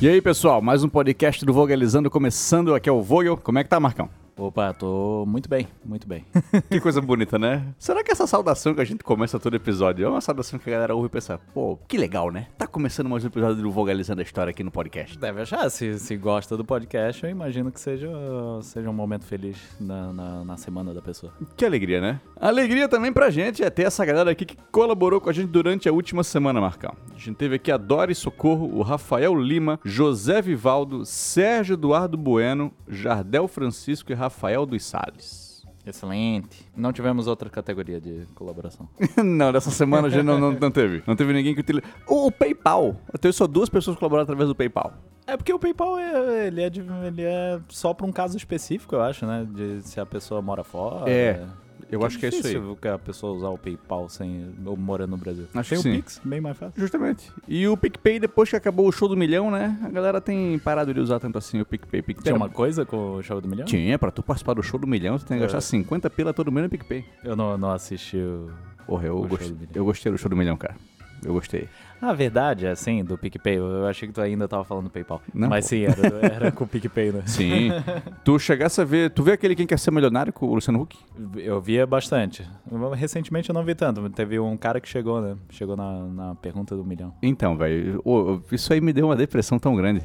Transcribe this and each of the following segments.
E aí, pessoal, mais um podcast do Vogalizando começando. Aqui é o Vogel. Como é que tá, Marcão? Opa, tô muito bem, muito bem. Que coisa bonita, né? Será que essa saudação que a gente começa todo episódio é uma saudação que a galera ouve e pensa, pô, que legal, né? Tá começando mais um episódio do Vogalizando a História aqui no podcast. Deve achar, se, se gosta do podcast, eu imagino que seja, seja um momento feliz na, na, na semana da pessoa. Que alegria, né? Alegria também pra gente é ter essa galera aqui que colaborou com a gente durante a última semana, Marcão. A gente teve aqui a Dori Socorro, o Rafael Lima, José Vivaldo, Sérgio Eduardo Bueno, Jardel Francisco e Rafael dos Salles. Excelente. Não tivemos outra categoria de colaboração. não, dessa semana gente não, não, não teve. Não teve ninguém que utiliza. O, o PayPal. Eu tenho só duas pessoas que colaboraram através do PayPal. É porque o PayPal é, ele é, de- ele é só pra um caso específico, eu acho, né? De se a pessoa mora fora. É, eu acho que é isso aí. difícil que a pessoa usar o PayPal sem ou morando no Brasil. Tem que o sim. Pix, bem mais fácil. Justamente. E o PicPay, depois que acabou o show do milhão, né? A galera tem parado de usar tanto assim o PicPay. PicPay Tinha uma coisa com o show do milhão? Tinha, pra tu participar do show do milhão, tu tem que É. gastar 50 pila todo mês no PicPay. Eu não, não assisti o. Porra, eu, O show gost- do milhão. eu gostei do show do milhão, cara. Eu gostei. Na verdade, assim, do PicPay, eu achei que tu ainda tava falando do PayPal. Não, Mas pô. sim, era, era com o PicPay, né? Sim. tu chegasse a ver. Tu vê aquele Quem Quer Ser Milionário com o Luciano Huck? Eu via bastante. Recentemente eu não vi tanto. Teve um cara que chegou, né? Chegou na, na pergunta do milhão. Então, velho, isso aí me deu uma depressão tão grande.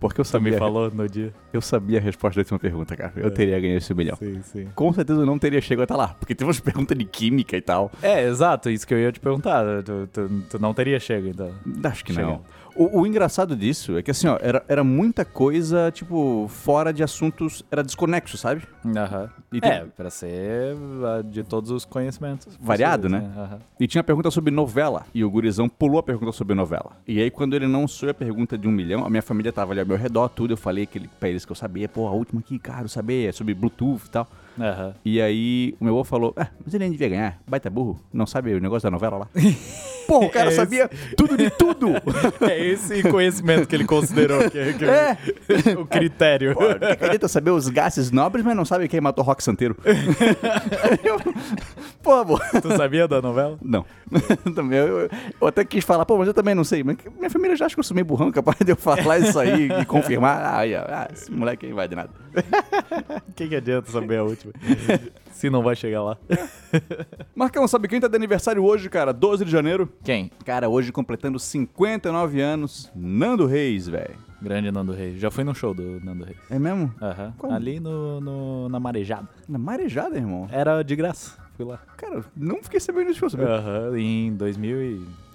Porque eu Tu me sabia, falou no dia. eu sabia a resposta da última pergunta, cara. Eu É. teria ganho esse milhão. Sim, sim. Com certeza eu não teria chegado até lá, porque teve umas perguntas de química e tal. É, exato, isso que eu ia te perguntar. Tu, tu, tu não teria chego, então. Acho que não. O, o engraçado disso é que assim, ó, era, era muita coisa, tipo, fora de assuntos, era desconexo, sabe? Aham. E tem- É, pra ser de todos os conhecimentos. Variado, possíveis, né? Aham. E tinha pergunta sobre novela. E o gurizão pulou a pergunta sobre novela. E aí, quando ele não soube a pergunta de um milhão, a minha família tava ali ao meu redor, tudo. Eu falei que ele, pra eles que eu sabia, pô, a última aqui, cara, eu sabia, é sobre Bluetooth e tal. Aham. E aí, o meu avô falou, ah, mas ele nem devia ganhar, baita burro, não sabe o negócio da novela lá? Pô, o cara É esse. sabia tudo de tudo! É esse conhecimento que ele considerou que, que É. o critério. Pô, acredita saber os gases nobres, mas não sabe quem matou Rock Santeiro. Eu- Pô, amor. Tu sabia da novela? Não. também, eu, eu- até quis falar, pô, mas eu também não sei. Mas minha família já acha que eu sou meio burrão, capaz de eu falar isso aí e confirmar. Ah, ah, esse moleque aí vai de nada. O que, adianta saber a última? Se não vai chegar lá. Marcão, sabe quem tá de aniversário hoje, cara? 12 de janeiro. Quem? Cara, hoje completando 59 anos, Nando Reis, velho. Grande Nando Reis. Já fui no show do Nando Reis. É mesmo? Aham. Como? Ali no, no- na Marejada. Na marejada, irmão. Era de graça. Fui lá. Cara, não fiquei sabendo disso, sabia? Aham. Em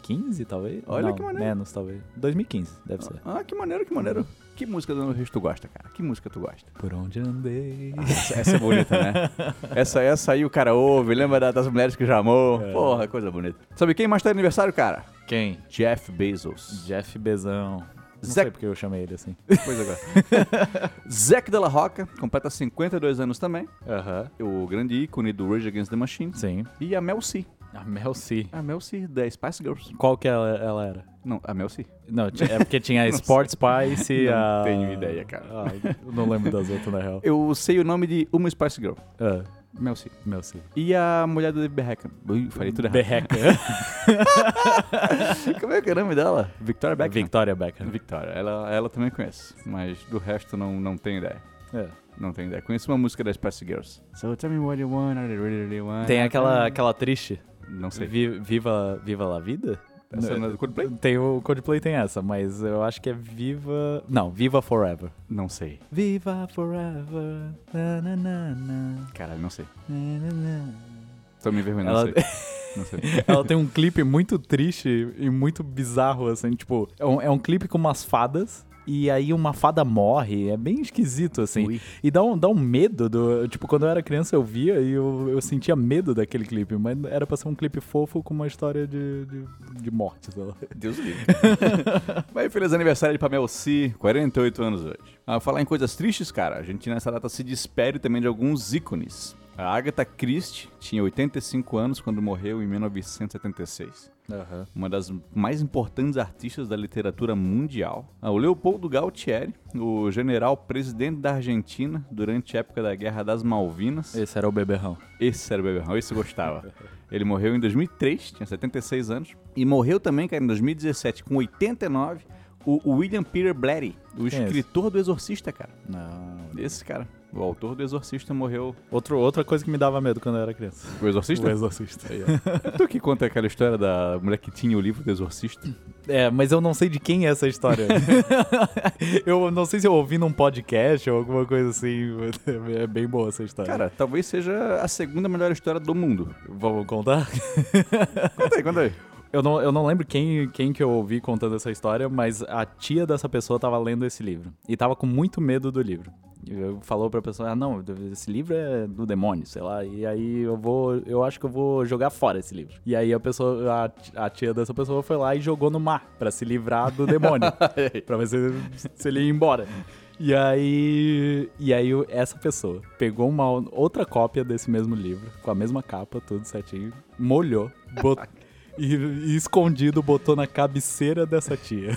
2015, talvez? Olha Não, que maneiro. Menos, talvez. 2015, deve ser. Ah, que maneiro, que maneiro. Que música do Nando Reis tu gosta, cara? Que música tu gosta? Por onde andei. Essa, essa é bonita, né? Essa, essa aí o cara ouve, lembra da- das mulheres que já amou. É. Porra, coisa bonita. Sabe quem mais tá aniversário, cara? Quem? Jeff Bezos. Jeff Bezão. Não Zé- sei porque eu chamei ele assim. Pois agora. Zac Della Rocca, completa 52 anos também. Aham. O grande ícone do Rage Against the Machine. Sim. E a Mel C. A Mel C. A Mel C, da Spice Girls. Qual que ela, ela era? Não, a Mel C. Não, é porque tinha a Sports Spice e Não a... tenho ideia, cara. Ah, não lembro das outras, na real. Eu sei o nome de uma Spice Girl. Ah, Mel C. Mel C. E a mulher do David Beckham. Ui, falei tudo errado. Berreca. Como é que é o nome dela? Victoria Beckham. Victoria Beckham. Victoria. Ela, ela também conhece, mas do resto não, não tenho ideia. É. Não tenho ideia. Conheço uma música das Spice Girls. So tell me what you want, I really, really want. Tem aquela, aquela triste. Não sei. Vi- Viva, Viva la Vida? Essa não é do Coldplay? Tem o Coldplay tem essa, mas eu acho que é Viva... Não, Viva Forever. Não sei. Viva Forever. Na, na, na, na, Caralho, não sei. na, na, na. Tô me envergonhando, Ela, não sei. Ela tem um clipe muito triste e muito bizarro, assim, tipo, é um, é um clipe com umas fadas. E aí uma fada morre, é bem esquisito, assim. Ui. E dá um, dá um medo do. Tipo, quando eu era criança eu via e eu, eu sentia medo daquele clipe, mas era pra ser um clipe fofo com uma história de, de, de morte, sei lá. Deus livre. Vai, feliz aniversário de Pamela C, 48 anos hoje. Ah, falar em coisas tristes, cara, a gente nessa data se despede também de alguns ícones. A Agatha Christie tinha 85 anos quando morreu em 1976. Uma das mais importantes artistas da literatura mundial. Ah, o Leopoldo Galtieri, o general presidente da Argentina durante a época da Guerra das Malvinas. Esse era o beberrão. Esse era o beberrão, esse gostava. Ele morreu em 2003, tinha 76 anos. E morreu também, cara, em 2017, com 89, O, William Peter Blatty, o Quem é escritor do Exorcista, cara. Não. Esse cara. O autor do Exorcista morreu. Outro, outra coisa que me dava medo quando eu era criança. O Exorcista? O Exorcista. É tu que conta aquela história da mulher que tinha o livro do Exorcista? É, mas eu não sei de quem é essa história. eu não sei se eu ouvi num podcast ou alguma coisa assim. É bem boa essa história. Cara, talvez seja a segunda melhor história do mundo. vamos contar? Conta aí, conta aí. Eu não, eu não lembro quem, quem que eu ouvi contando essa história, mas a tia dessa pessoa tava lendo esse livro. E tava com muito medo do livro. Falou pra pessoa, ah, não, esse livro é do demônio, sei lá. E aí eu vou, eu acho que eu vou jogar fora esse livro. E aí a pessoa, a, a tia dessa pessoa foi lá e jogou no mar pra se livrar do demônio. pra ver se, se ele ia embora. E aí, e aí essa pessoa pegou uma outra cópia desse mesmo livro, com a mesma capa, tudo certinho, molhou, bot- e, e escondido botou na cabeceira dessa tia.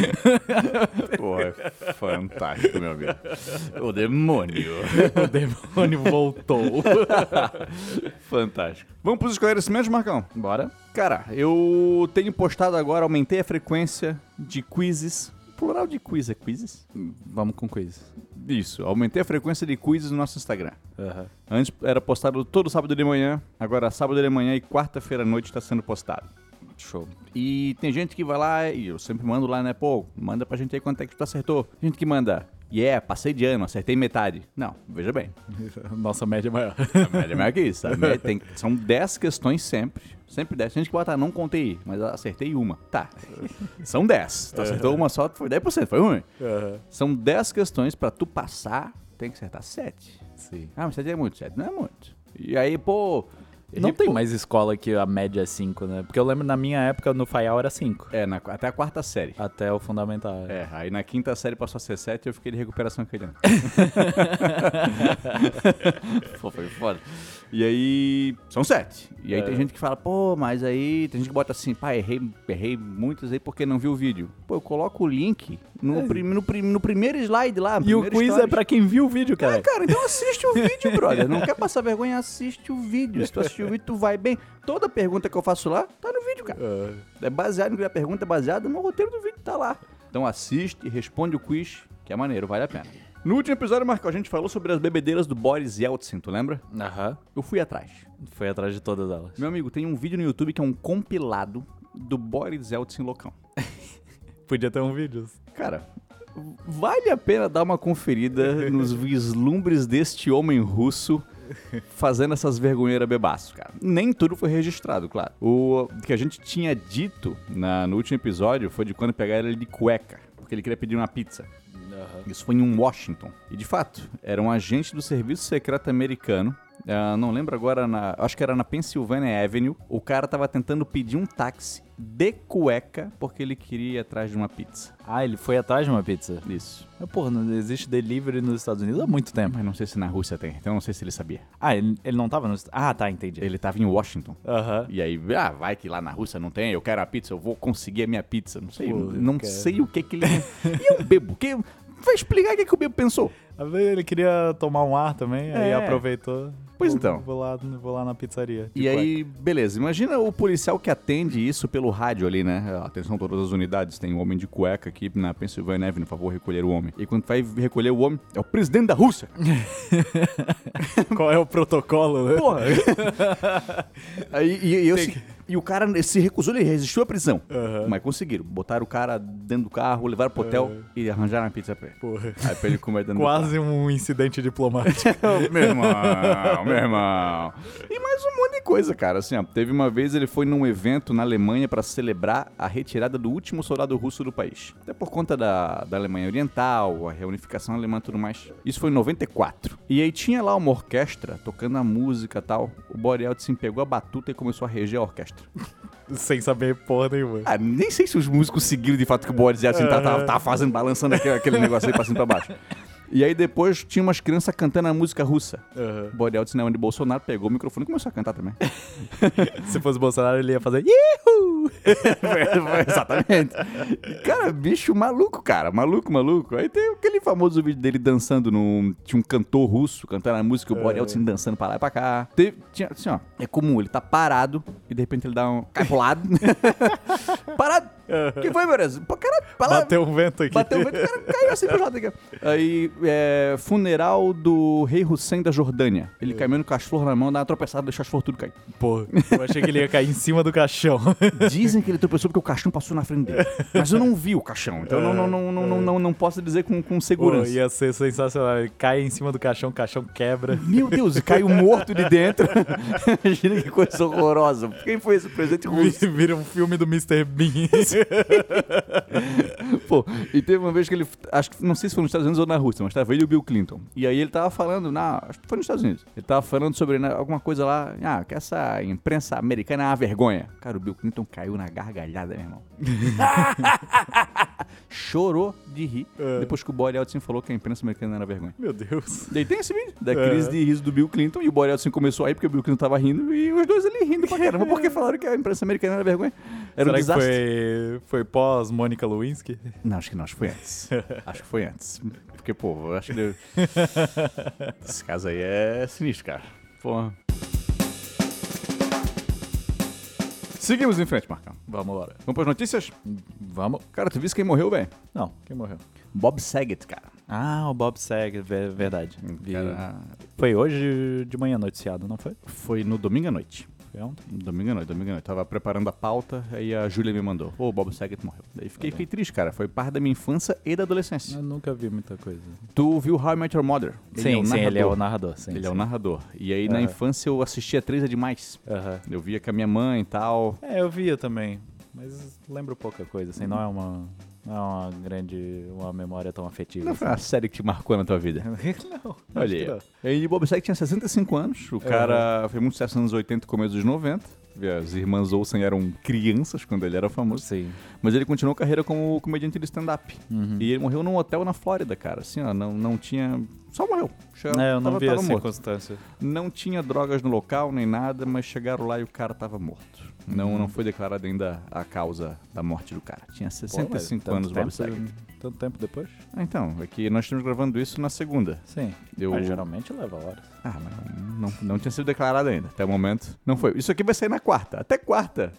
Porra, é fantástico, meu amigo. O demônio. o demônio voltou. Fantástico. Vamos pros esclarecimentos, Marcão? Bora? Cara, eu tenho postado agora, aumentei a frequência de quizzes. Plural de quiz é quizzes? Vamos com quiz. Isso, aumentei a frequência de quizzes no nosso Instagram. Aham. Antes era postado todo sábado de manhã, agora sábado de manhã e quarta-feira à noite está sendo postado. Show. E tem gente que vai lá, e eu sempre mando lá, né? Pô, manda pra gente aí quanto é que tu acertou. Gente que manda, yeah, passei de ano, acertei metade. Não, veja bem, Nossa média é maior. a média é maior que isso. Tem- são 10 questões sempre. Sempre 10. Tem gente que bota, não contei, mas acertei uma. Tá, são 10. Tu acertou uma só, foi 10%, foi ruim. Aham. São 10 questões pra tu passar, tem que acertar 7. Sim. Ah, mas 7 é muito, 7 não é muito. E aí, pô... Não tem mais escola que a média é 5, né? Porque eu lembro na minha época no Faial era 5. É, na- até a quarta série. Até o fundamental. É, aí na quinta série passou a ser 7 e eu fiquei de recuperação aquele ano. Pô, foi foda. E aí, são 7. E aí É. tem gente que fala, pô, mas aí tem gente que bota assim, pá, errei, errei muitas aí porque não viu o vídeo. Pô, eu coloco o link no, prim- no, prim- no primeiro slide lá. É. E o quiz é stories. pra quem viu o vídeo, cara. É, cara, então assiste o vídeo, brother. Não quer passar vergonha, assiste o vídeo. Se tu assistir o vídeo, tu vai bem. Toda pergunta que eu faço lá, tá no vídeo, cara. Ah, É baseado no a pergunta é baseada no roteiro do vídeo, tá lá. Então assiste e responde o quiz, que é maneiro, vale a pena. No último episódio, Marco, a gente falou sobre as bebedeiras do Boris Yeltsin, tu lembra? Aham. Eu fui atrás. Foi atrás de todas elas. Meu amigo, tem um vídeo no YouTube que é um compilado do Boris Yeltsin loucão. Podia ter um vídeo. Cara, vale a pena dar uma conferida nos vislumbres deste homem russo fazendo essas vergonheiras bebaço, cara. Nem tudo foi registrado, claro. O que a gente tinha dito na- no último episódio foi de quando pegaram ele de cueca, porque ele queria pedir uma pizza. Isso foi em Washington. E de fato, era um agente do Serviço Secreto Americano. Ah, não lembro agora, na, acho que era na Pennsylvania Avenue. O cara tava tentando pedir um táxi de cueca porque ele queria ir atrás de uma pizza. Ah, ele foi atrás de uma pizza. Isso. Porra, não existe delivery nos Estados Unidos há muito tempo. Mas não sei se na Rússia tem, então não sei se ele sabia. Ah, ele, ele não tava nos... Ah, tá, entendi. Ele tava em Washington. Aham. E aí, ah, vai que lá na Rússia não tem, eu quero a pizza, eu vou conseguir a minha pizza. Não sei, Pô, não sei o que que ele... e eu bebo, que... Vai explicar o que, que o bebo pensou. Ele queria tomar um ar também, aí É. aproveitou. Pois Vou- então. Vou lá, vou lá na pizzaria. E aí, beleza, imagina o policial que atende isso pelo rádio ali, né? Atenção, todas as unidades, tem um homem de cueca aqui na Pennsylvania Avenue, por favor, recolher o homem. E quando vai recolher o homem, é o presidente da Rússia. Qual é o protocolo, né? Porra! aí, e, e eu se- e o cara se recusou, ele resistiu à prisão. Aham. Mas conseguiram. Botaram o cara dentro do carro, levaram pro hotel e arranjaram a pizza pra ele. Porra. Aí pra ele comer dentro Quase um incidente diplomático. meu irmão, meu irmão. E mais um monte de coisa, cara. Assim, ó, teve uma vez ele foi num evento na Alemanha pra celebrar a retirada do último soldado russo do país. Até por conta da, da Alemanha Oriental, a reunificação alemã e tudo mais. Isso foi em 94. E aí tinha lá uma orquestra tocando a música e tal. O Boris Yeltsin pegou a batuta e começou a reger a orquestra. Sem saber porra nenhuma. Ah, nem sei se os músicos seguiram de fato que o Boris Yeltsin tá, tá, tá fazendo, balançando aquele, aquele negócio aí pra cima e pra baixo. E aí depois tinha umas crianças cantando a música russa. Aham. O Boris Yeltsin, né, onde Bolsonaro pegou o microfone e começou a cantar também. Se fosse Bolsonaro, ele ia fazer Ihu! Exatamente. E, cara, bicho maluco, cara. Maluco, maluco. Aí tem aquele famoso vídeo dele dançando num... Tinha um cantor russo cantando a música, o Yeltsin dançando pra lá e pra cá. Teve, tinha, assim, ó, é comum, ele tá parado e de repente ele dá um... cai pro lado. parado! Que foi, Meirelles? Pô, cara, Bateu um vento aqui. Bateu o vento, o cara caiu assim pro lado aqui. Aí, é, funeral do rei Hussein da Jordânia. Ele caiu no cachorro na mão, dá uma tropeçada, deixou as flores tudo cair. Pô, eu achei que ele ia cair em cima do caixão. Dizem que ele tropeçou porque o caixão passou na frente dele. Mas eu não vi o caixão, então eu não, não, não, não, não, não, não posso dizer com, com Pô, segurança. ia ser sensacional. Ele cai em cima do caixão, o caixão quebra. Meu Deus, e caiu morto de dentro. Imagina que coisa horrorosa. Quem foi esse presidente russo? Vira um filme do Mr. Bean. Pô, e teve uma vez que ele. Acho que não sei se foi nos Estados Unidos ou na Rússia, mas tava ele e o Bill Clinton. E aí ele tava falando, na, acho que foi nos Estados Unidos. Ele tava falando sobre né, alguma coisa lá. Ah, que essa imprensa americana é uma vergonha. Cara, o Bill Clinton caiu na gargalhada, meu irmão. Chorou de rir É. depois que o Boris Yeltsin falou que a imprensa americana era vergonha. Meu Deus. Daí tem esse vídeo da É. crise de riso do Bill Clinton e o Boris Yeltsin começou aí porque o Bill Clinton tava rindo e os dois ali rindo pra caramba porque falaram que a imprensa americana era vergonha. Era um Será que desastre. foi, foi pós Mônica Lewinsky? Não, acho que não, acho que foi antes. acho que foi antes. Porque, pô, eu acho que. Esse caso aí é sinistro, cara. Porra. Seguimos em frente, Marcão. Vamos lá. Vamos para as notícias? Vamos. Cara, tu viu quem morreu, velho? Não, quem morreu? Bob Saget, cara. Ah, o Bob Saget, ve- verdade. Vi- Cara, Foi hoje de manhã noticiado, não foi? foi no domingo à noite. Foi ontem? Domingo à noite, domingo à noite. Tava preparando a pauta, aí a Júlia me mandou. Ô, o Bob Saget morreu. Daí fiquei, fiquei triste, cara. Foi parte da minha infância e da adolescência. Eu nunca vi muita coisa. Tu viu How I Met Your Mother? sim, sim, ele é o narrador. Sim, Ele sim. é o narrador. E aí, na Aham. infância, eu assistia Três é Demais. Aham. Eu via com a minha mãe e tal. É, eu via também, mas lembro pouca coisa, assim, não é uma, não é uma grande, uma memória tão afetiva. Não foi uma série que te marcou na tua vida. assim. não, Olha aí. não. E Bob Saget tinha 65 anos. O cara fez muito sucesso nos anos 80 e começo dos 90. As irmãs Olsen eram crianças quando ele era famoso. Sim. Mas ele continuou a carreira como comediante de stand-up. Uhum. E ele morreu num hotel na Flórida, cara. Assim, ó, não, não tinha... Só morreu. Chegou- É, eu não tava- vi a tava morto. circunstância. Não tinha drogas no local nem nada, mas chegaram lá e o cara tava morto. Não, não foi declarada ainda a causa da morte do cara. Tinha Pô, mas 65 tanto anos, Bob Saget. Tanto tempo depois? Ah, então, é que nós estamos gravando isso na segunda. Sim. Eu... Mas geralmente leva horas. Ah, mas não, não tinha sido declarado ainda. Até o momento, não foi. Isso aqui vai sair na quarta. Até quarta.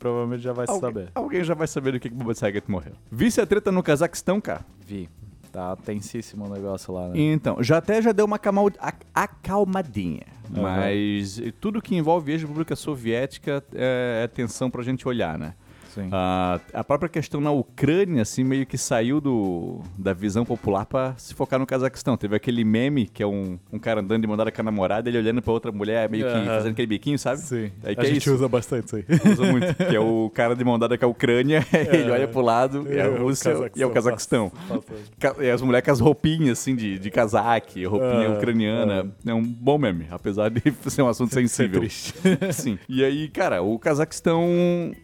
Provavelmente já vai se Alguém, saber. alguém já vai saber do que que o Bob Saget morreu. Visse a treta no Cazaquistão, cara? Vi. Tá tensíssimo o negócio lá, né? Então, já até já deu uma acalma- ac- acalmadinha. Aham. Mas tudo que envolve ex-república soviética é, é tensão pra gente olhar, né? Sim. Ah, a própria questão na Ucrânia, assim, meio que saiu do, da visão popular pra se focar no Cazaquistão. Teve aquele meme que é um, um cara andando de mão dada com a namorada, ele olhando pra outra mulher, meio que Aham. fazendo aquele biquinho, sabe? Sim. Aí a é gente isso. usa bastante isso aí. Usa muito. que é o cara de mão dada com a Ucrânia, ele olha pro lado, é a É, o Rússia e é o Cazaquistão. E as mulheres com as roupinhas, assim, de, de casaque, roupinha Ah, ucraniana. É um bom meme, apesar de ser um assunto Ser sensível. triste. Sim. E aí, cara, o Cazaquistão,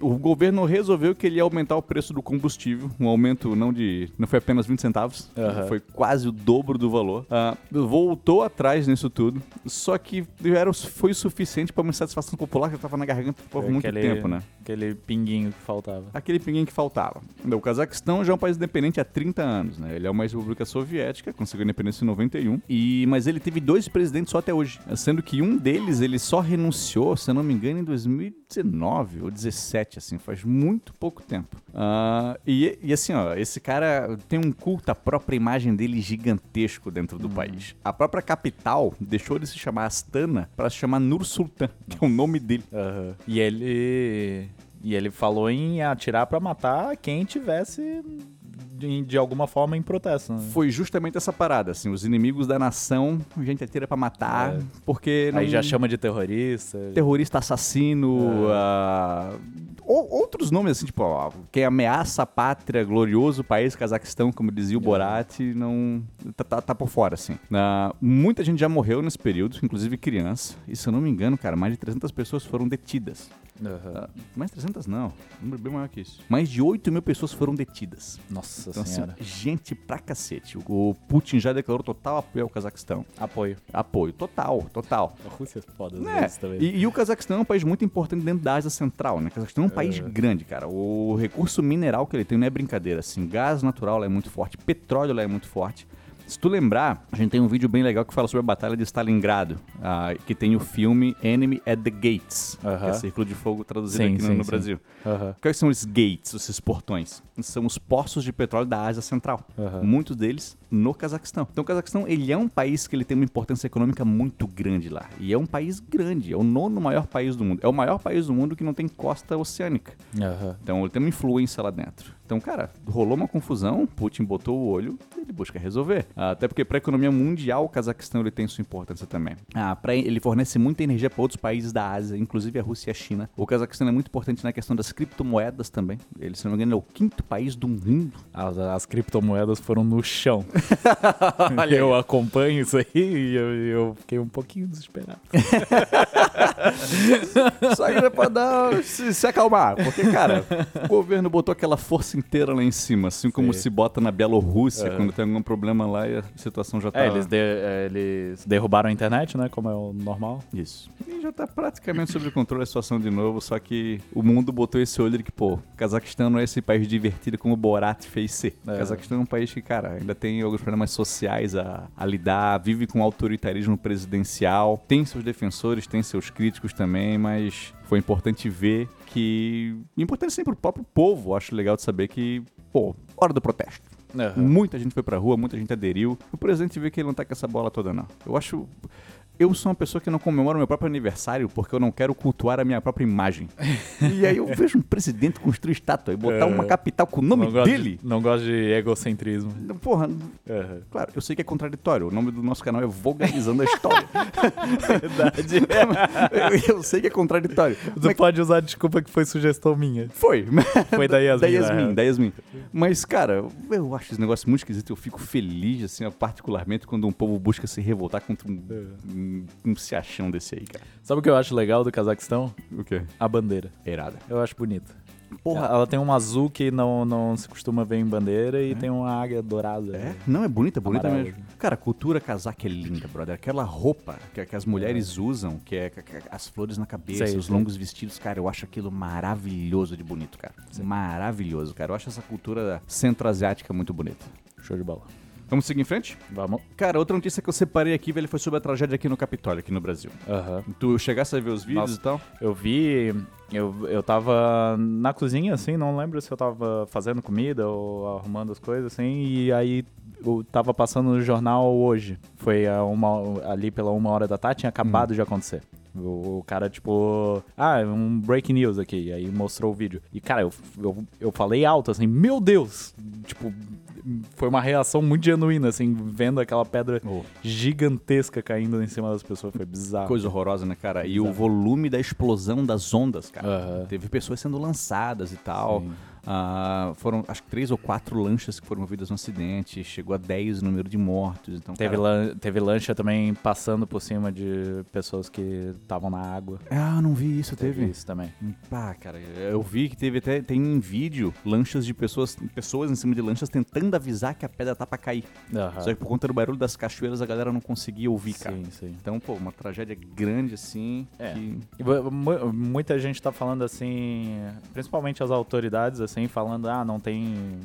o governo resolveu que ele ia aumentar o preço do combustível, um aumento não de, não foi apenas 20 centavos, foi quase o dobro do valor. Ah, voltou atrás nisso tudo, só que era, foi o suficiente para uma insatisfação popular que tava na garganta por Foi muito aquele- tempo, né? Aquele pinguinho que faltava. Aquele pinguim que faltava. O Cazaquistão já é um país independente há 30 anos, né? Ele é uma república soviética, conseguiu independência em 91, e, mas ele teve dois presidentes só até hoje, sendo que um deles ele só renunciou, se eu não me engano, em 2019 ou 17, assim, faz muito pouco tempo. Ah, e, e assim, ó, esse cara tem um culto à própria imagem dele gigantesco dentro do país. A própria capital deixou de se chamar Astana para se chamar Nur Sultan, que é o nome dele. Aham. E ele. E ele falou em atirar pra matar quem tivesse de, de alguma forma em protesto. Né? Foi justamente essa parada, assim, os inimigos da nação, gente atira pra matar, É. porque Aí não- já chama de terrorista. terrorista assassino, É. ou- outros nomes assim, tipo, ó, quem ameaça a pátria, glorioso país, Cazaquistão, como dizia o É. Borat, não tá, tá- tá por fora, assim. Ah, muita gente já morreu nesse período, inclusive criança, e se eu não me engano, cara, mais de 300 pessoas foram detidas. Aham. Ah, mais 300 não, um número bem maior que isso. Mais de 8 mil pessoas foram detidas. Nossa Então, assim, senhora. gente pra cacete. O Putin já declarou total apoio ao Cazaquistão. Apoio. Apoio, total, total. A Rússia é foda É, vezes também. e, e o Cazaquistão é um país muito importante dentro da Ásia Central, né? O Cazaquistão é um país grande, cara. O recurso mineral que ele tem não é brincadeira, assim. Gás natural lá é muito forte, petróleo lá é muito forte. Se tu lembrar, a gente tem um vídeo bem legal que fala sobre a Batalha de Stalingrado, ah, que tem o filme Enemy at the Gates, que Aham. é Círculo de Fogo traduzido Sim, aqui no, sim, no sim. Brasil. Aham. Quais são esses gates, esses portões? São os poços de petróleo da Ásia Central. Aham. Muitos deles no Cazaquistão. Então o Cazaquistão, ele é um país que ele tem uma importância econômica muito grande lá. E é um país grande, é o nono maior país do mundo. É o maior país do mundo que não tem costa oceânica. Então ele tem uma influência lá dentro. Então, cara, rolou uma confusão, Putin botou o olho ele busca resolver. Até porque para a economia mundial, o Cazaquistão ele tem sua importância também. Ah, pra, ele fornece muita energia para outros países da Ásia, inclusive a Rússia e a China. O Cazaquistão é muito importante na questão das criptomoedas também. Ele, se não me engano, é o quinto país do mundo. As, as criptomoedas foram no chão. eu acompanho isso aí e eu, eu fiquei um pouquinho desesperado. Só que é pra dar, se, se acalmar. Porque, cara, o governo botou aquela força inteira lá em cima, assim como Sim. se bota na Bielorrússia É. quando tem algum problema lá e a situação já tá. É, eles, de- é, eles derrubaram a internet, né? Como é o normal. Isso. E já tá praticamente sob controle a situação de novo, só que o mundo botou esse olho de que, pô, Cazaquistão não é esse país divertido como o Borat fez ser. É. Cazaquistão é um país que, cara, ainda tem alguns problemas sociais a, a lidar, vive com autoritarismo presidencial, tem seus defensores, tem seus críticos também, mas foi importante ver que. Importante sempre pro próprio povo, acho legal de saber que, pô, hora do protesto. Muita gente foi pra rua, muita gente aderiu. O presidente vê que ele não tá com essa bola toda, não. Eu acho. Eu sou uma pessoa que não comemora meu próprio aniversário porque eu não quero cultuar a minha própria imagem. e aí eu vejo um presidente construir estátua e botar É. uma capital com o nome não dele. De, não gosto de egocentrismo. Porra, Aham. claro, eu sei que é contraditório. O nome do nosso canal é Vulgarizando a História. Verdade. eu, eu sei que é contraditório. Tu pode usar a desculpa que foi sugestão minha. Foi. Foi da Yasmin. da Yasmin, real. da Yasmin. Mas, cara, eu acho esse negócio muito esquisito. Eu fico feliz, assim, particularmente quando um povo busca se revoltar contra um, um, um se achão desse aí, cara. Sabe o que eu acho legal do Cazaquistão? O quê? A bandeira. Irada. Eu acho bonita. Porra. Ela tem um azul que não, não se costuma ver em bandeira e tem uma águia dourada. É? Não, é bonita, é bonita mesmo. Cara, a cultura casaca é linda, brother. Aquela roupa que, que as mulheres usam, que é que- as flores na cabeça, Sei, os longos vestidos, cara, eu acho aquilo maravilhoso de bonito, cara. Maravilhoso, cara. Eu acho essa cultura centro-asiática muito bonita. Show de bola. Vamos seguir em frente? Vamos. Cara, outra notícia que eu separei aqui, velho, foi sobre a tragédia aqui no Capitólio, aqui no Brasil. Aham. Tu chegasse a ver os vídeos Nossa. e tal? Eu vi. Eu, eu tava na cozinha, assim, não lembro se eu tava fazendo comida ou arrumando as coisas, assim, e aí eu tava passando no jornal hoje. Foi a uma, ali pela uma hora da tarde, tinha acabado de acontecer. O, cara, tipo, ah, um breaking news aqui. E aí mostrou o vídeo. E, cara, eu, eu, eu falei alto, assim, meu Deus! Tipo, foi uma reação muito genuína, assim, vendo aquela pedra gigantesca caindo em cima das pessoas. Foi bizarro. Coisa horrorosa, né, cara? E o volume da explosão das ondas, cara. Teve pessoas sendo lançadas e tal. Sim. Ah, foram, acho que três ou quatro lanchas que foram movidas no acidente. Chegou a 10 o número de mortos. Então, Teve, cara, lan- teve lancha também passando por cima de pessoas que estavam na água. Ah, não vi isso, teve. isso também. Pá, cara, eu vi que teve até tem em vídeo lanchas de pessoas, pessoas em cima de lanchas tentando avisar que a pedra tá pra cair. Aham. Só que por conta do barulho das cachoeiras a galera não conseguia ouvir, cara. Sim, sim. Então, pô, uma tragédia grande assim. É. que- mu- mu- muita gente tá falando assim, principalmente as autoridades, assim, falando, ah, não tem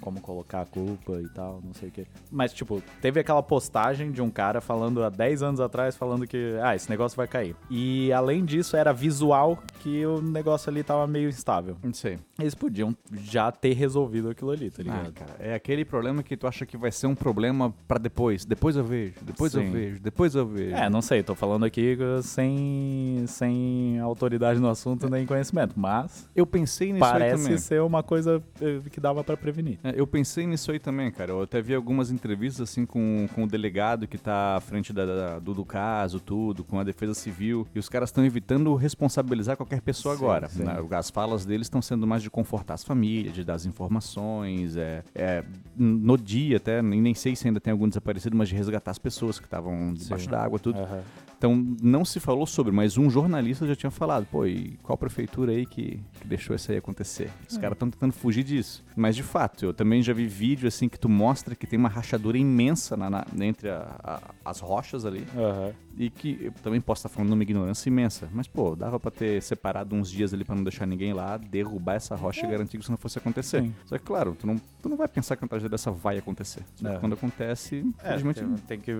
como colocar a culpa e tal, não sei o quê. Mas, tipo, teve aquela postagem de um cara falando há 10 anos atrás, falando que, ah, esse negócio vai cair. E além disso, era visual que o negócio ali tava meio instável. Não sei. Eles podiam já ter resolvido aquilo ali, tá Ah, ligado? cara, é aquele problema que tu acha que vai ser um problema pra depois. Depois eu vejo, depois eu Sim. vejo, depois eu vejo. É, não sei, tô falando aqui sem, sem autoridade no assunto nem conhecimento, mas Eu pensei nisso parece ser uma coisa eh, que dava pra prevenir. É, Eu pensei nisso aí também, cara. Eu até vi algumas entrevistas assim com, com o delegado que tá à frente da, da- do, do caso, tudo, com a defesa civil. E os caras estão evitando responsabilizar qualquer pessoa Sim, agora. sim. né? As falas deles estão sendo mais de confortar as famílias, de dar as informações. É, é, no dia até, nem nem sei se ainda tem algum desaparecido, mas de resgatar as pessoas que estavam debaixo Sim. da água, tudo. Aham. Então não se falou sobre, mas um jornalista já tinha falado, pô, e qual prefeitura aí que, que deixou isso aí acontecer? Os É. caras estão tentando fugir disso. Mas de fato, eu também já vi vídeo assim que tu mostra que tem uma rachadura imensa na- na- entre a- a- as rochas ali. Aham. E que eu também posso estar falando numa ignorância imensa. Mas, pô, dava pra ter separado uns dias ali pra não deixar ninguém lá, derrubar essa rocha e garantir que isso não fosse acontecer. Sim. Só que, claro, tu não, tu não vai pensar que uma tragédia dessa vai acontecer. Só que É. quando acontece, É, infelizmente. tem, tem que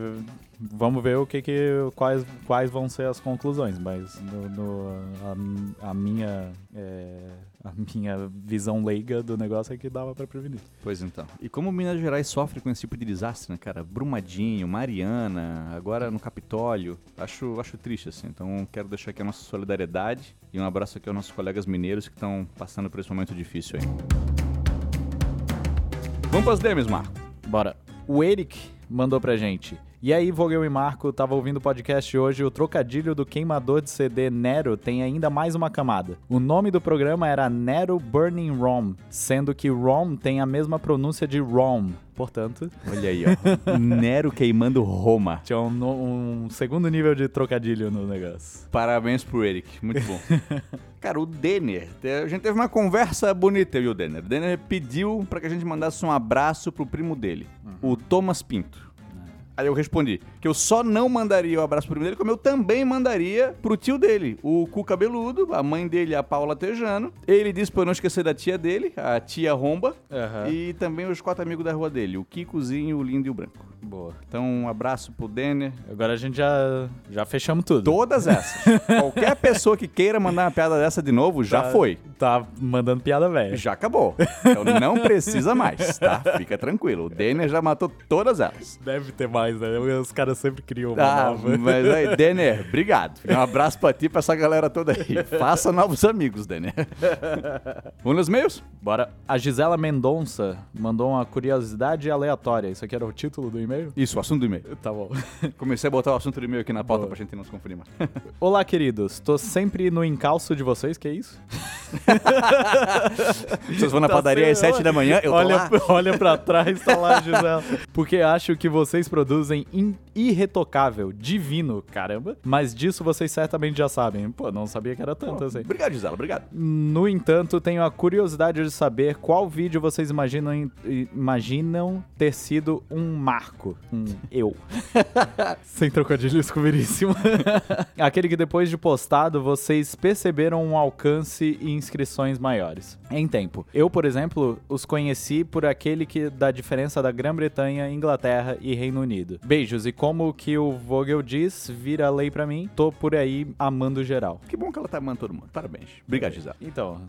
vamos ver o que que quais quais vão ser as conclusões, mas no, no- a, a minha é, a minha visão leiga do negócio é que dava pra prevenir. Pois então. E como Minas Gerais sofre com esse tipo de desastre, né, cara? Brumadinho, Mariana, agora no Capitólio. Acho, acho triste, assim. Então quero deixar aqui a nossa solidariedade e um abraço aqui aos nossos colegas mineiros que estão passando por esse momento difícil aí. Vamos pras DMs, Marco. Bora. O Eric mandou pra gente. E aí, Vogel e Marco, tava ouvindo o podcast hoje, o trocadilho do queimador de CD Nero tem ainda mais uma camada. O nome do programa era Nero Burning Rom, sendo que Rom tem a mesma pronúncia de Rom. Portanto, Olha aí, ó. Nero queimando Roma. tinha um, um segundo nível de trocadilho no negócio. Parabéns pro Eric, muito bom. Cara, o Denner, a gente teve uma conversa bonita eu e o Denner. O Denner pediu pra que a gente mandasse um abraço pro primo dele, o Thomas Pinto. Aí eu respondi que eu só não mandaria o abraço pro primo dele, como eu também mandaria pro tio dele, o Cu Cabeludo, a mãe dele, a Paula Tejano. Ele disse pra eu não esquecer da tia dele, a tia Romba, Aham. e também os quatro amigos da rua dele, o Kikozinho, o Lindo e o Branco. Boa. Então, um abraço pro Denner, Agora a gente já, já fechamos tudo. Todas essas. Qualquer pessoa que queira mandar uma piada dessa de novo, já Tá- foi. Tá mandando piada velha. Já acabou. Então não precisa mais, tá? Fica tranquilo. O Denner já matou todas elas. Deve ter mais, né? Os caras sempre criam uma Ah, nova. mas aí, Denner, obrigado. Um abraço pra ti e pra essa galera toda aí. Faça novos amigos, Denner. Vamos nos meios? Bora. A Gisela Mendonça mandou uma curiosidade aleatória. Isso aqui era o título do e-mail? Isso, o assunto do e-mail. Tá bom. Comecei a botar o assunto do e-mail aqui na pauta Boa. pra gente não se confundir mais. Olá, queridos. Tô sempre no encalço de vocês, que é isso? Vocês vão na padaria às 7 da manhã, eu tô olha, lá. olha pra trás, tá lá, Gisela. Porque acho que vocês produzem irretocável, divino, caramba. Mas disso vocês certamente já sabem. Pô, não sabia que era tanto assim. Obrigado, Gisela, obrigado. No entanto, tenho a curiosidade de saber qual vídeo vocês imaginam, imaginam ter sido um marco. Um eu. Sem trocadilho escuríssimo. Aquele que depois de postado, vocês perceberam um alcance e inscrições maiores. Em tempo. Eu, por exemplo, os conheci por aquele que da diferença da Grã-Bretanha, Inglaterra e Reino Unido. Beijos, e como que o Vogel diz, vira lei pra mim, tô por aí amando geral. Que bom que ela tá amando todo mundo. Parabéns. Obrigado, Gisela. Então,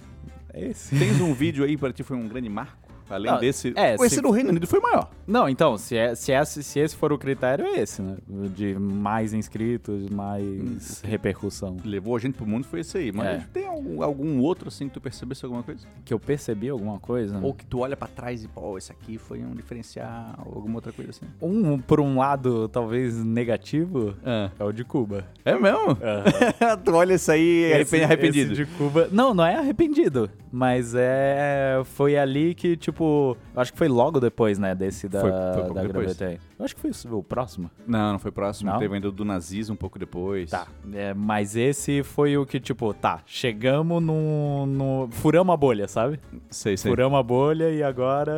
é esse. Tens um vídeo aí pra ti foi um grande marco? Além Não, desse. é, esse se- do Reino Unido foi maior. Não, então, se, é, se, esse, se esse for o critério, é esse, né? De mais inscritos, mais repercussão. Levou a gente pro mundo foi esse aí. Mas É. tem algum, algum outro assim que tu percebesse alguma coisa? Que eu percebi alguma coisa. Ou que tu olha pra trás e, pô, esse aqui foi um diferencial, alguma outra coisa assim. Um, por um lado, talvez negativo, Ah. é o de Cuba. É mesmo? Aham. tu olha isso aí Esse- arrepen- arrependido. esse de Cuba. Não, não é arrependido. Mas é. Foi ali que, tipo. Acho que foi logo depois, né? Desse da, Foi- foi da. Eu acho que foi o próximo. Não, não foi próximo. Não? Teve ainda o do nazismo um pouco depois. Tá. É, mas esse foi o que, tipo, tá. Chegamos no. no furamos a bolha, sabe? Sei, sei. Furamos a bolha e agora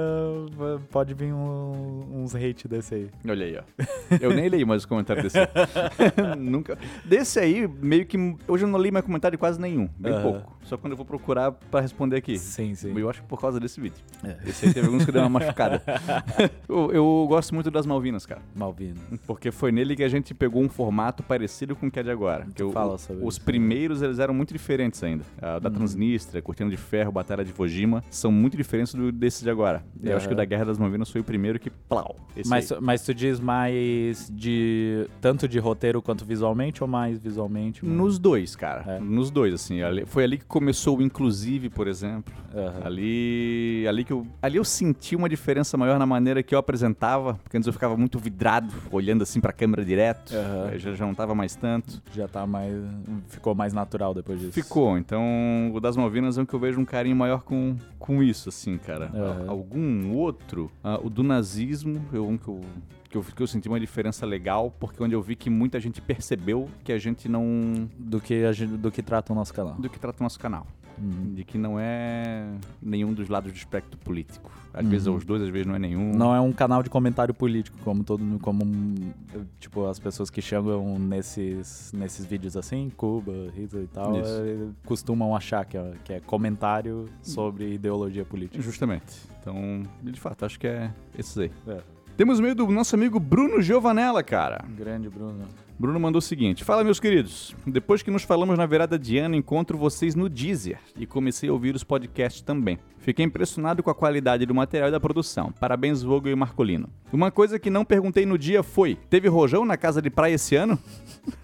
pode vir um- uns hate desse aí. Olha aí, ó. Eu nem li mais os comentários desse. Nunca. Desse aí, meio que. Hoje eu não li mais comentário de quase nenhum. Bem pouco. Só quando eu vou procurar pra responder aqui. Sim, sim. Eu acho que por causa desse vídeo. É. Esse aí teve alguns que deu uma machucada. eu, eu gosto muito das Malvinas, cara. Malvino. Porque foi nele que a gente pegou um formato parecido com o que é de agora. Que o- Fala sobre os isso. primeiros, eles eram muito diferentes ainda. A da Uhum. Transnistria, Cortina de Ferro, Batalha de Vojima, são muito diferentes do desse de agora. Eu acho que o Aham. da Guerra das Malvinas foi o primeiro que, plau, Mas, aí. mas tu diz mais de. tanto de roteiro quanto visualmente ou mais visualmente? Nos dois, cara. É. Nos dois, assim. Foi ali que começou o Inclusive, por exemplo. Aham. Ali, ali que eu, ali eu senti uma diferença maior na maneira que eu apresentava, porque antes eu ficava muito vidrado, olhando assim pra câmera direto. Aí Já, já não tava mais tanto. Já tá mais. Ficou mais natural depois disso. Ficou, então o das Malvinas é o que eu vejo um carinho maior com, com isso, assim, cara. Al- Algum outro? Ah, o do nazismo, eu, um que eu, que, eu, que eu senti uma diferença legal, porque onde eu vi que muita gente percebeu que a gente não. Do que, gente, do que trata o nosso canal. do que trata o nosso canal. Uhum. De que não é nenhum dos lados do espectro político. Às Uhum. vezes é os dois, às vezes não é nenhum. Não é um canal de comentário político, como todo como tipo as pessoas que chegam nesses, nesses vídeos assim, Cuba, Hitler e tal, eh, costumam achar que é, que é comentário sobre ideologia política. Justamente. Então, de fato, acho que é esses aí. É. Temos o meio do nosso amigo Bruno Giovanella, cara. Grande Bruno. Bruno mandou o seguinte: Fala, meus queridos. Depois que nos falamos na virada de ano, encontro vocês no Deezer e comecei a ouvir os podcasts também. Fiquei impressionado com a qualidade do material e da produção. Parabéns, Vogel e Marcolino. Uma coisa que não perguntei no dia foi: teve rojão na casa de praia esse ano?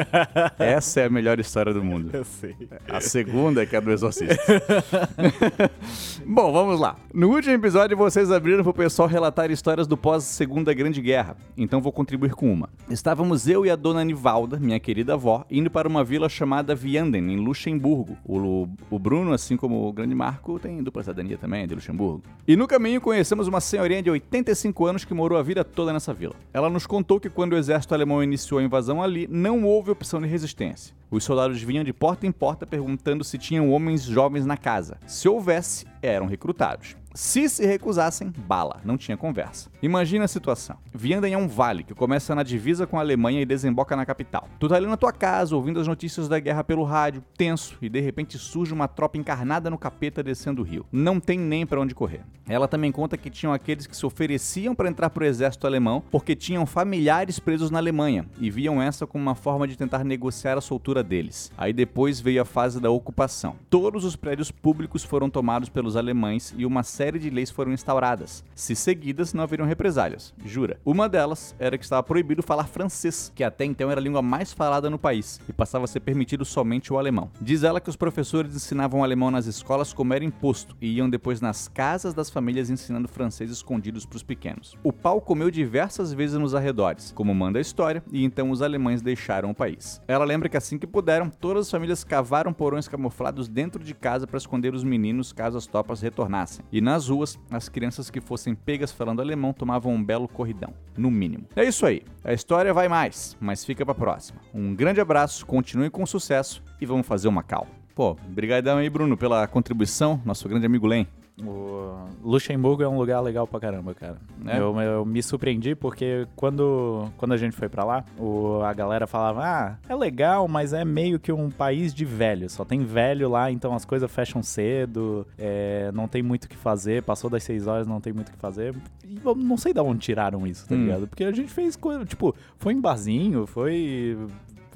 Essa é a melhor história do mundo. Eu sei. A segunda é que é a do Exorcista. Bom, vamos lá. No último episódio, vocês abriram pro pessoal relatar histórias do pós-Segunda Grande Guerra. Então vou contribuir com uma. Estávamos eu e a dona Nivalda, minha querida avó, indo para uma vila chamada Vianden, em Luxemburgo. O, o Bruno, assim como o grande Marco, tem dupla cidadania também, de Luxemburgo. E no caminho conhecemos uma senhorinha de 85 anos que morou a vida toda nessa vila. Ela nos contou que quando o exército alemão iniciou a invasão ali, não houve opção de resistência. Os soldados vinham de porta em porta perguntando se tinham homens jovens na casa. Se houvesse, eram recrutados. Se se recusassem, bala, não tinha conversa. Imagina a situação. Vianden é um vale que começa na divisa com a Alemanha e desemboca na capital. Tu tá ali na tua casa, ouvindo as notícias da guerra pelo rádio, tenso, e de repente surge uma tropa encarnada no capeta descendo o rio. Não tem nem pra onde correr. Ela também conta que tinham aqueles que se ofereciam para entrar pro exército alemão porque tinham familiares presos na Alemanha e viam essa como uma forma de tentar negociar a soltura deles. Aí depois veio a fase da ocupação. Todos os prédios públicos foram tomados pelos alemães e uma série de leis foram instauradas. Se seguidas, não haveriam represálias. Jura. Uma delas era que estava proibido falar francês, que até então era a língua mais falada no país, e passava a ser permitido somente o alemão. Diz ela que os professores ensinavam alemão nas escolas como era imposto, e iam depois nas casas das famílias ensinando francês escondidos para os pequenos. O pau comeu diversas vezes nos arredores, como manda a história, e então os alemães deixaram o país. Ela lembra que assim que puderam, todas as famílias cavaram porões camuflados dentro de casa para esconder os meninos caso as tropas retornassem. E nas ruas, as crianças que fossem pegas falando alemão tomavam um belo corridão, no mínimo. É isso aí. A história vai mais, mas fica pra próxima. Um grande abraço, continue com sucesso e vamos fazer uma cal. Pô, brigadão aí, Bruno, pela contribuição, nosso grande amigo Len. O Luxemburgo é um lugar legal pra caramba, cara. É? Eu, eu me surpreendi porque quando, quando a gente foi pra lá, o, a galera falava: Ah, é legal, mas é meio que um país de velho. Só tem velho lá, então as coisas fecham cedo, é, não tem muito o que fazer. Passou das seis horas, não tem muito o que fazer. E eu não sei de onde tiraram isso, tá Hum. ligado? Porque a gente fez coisa, tipo, foi em barzinho, foi.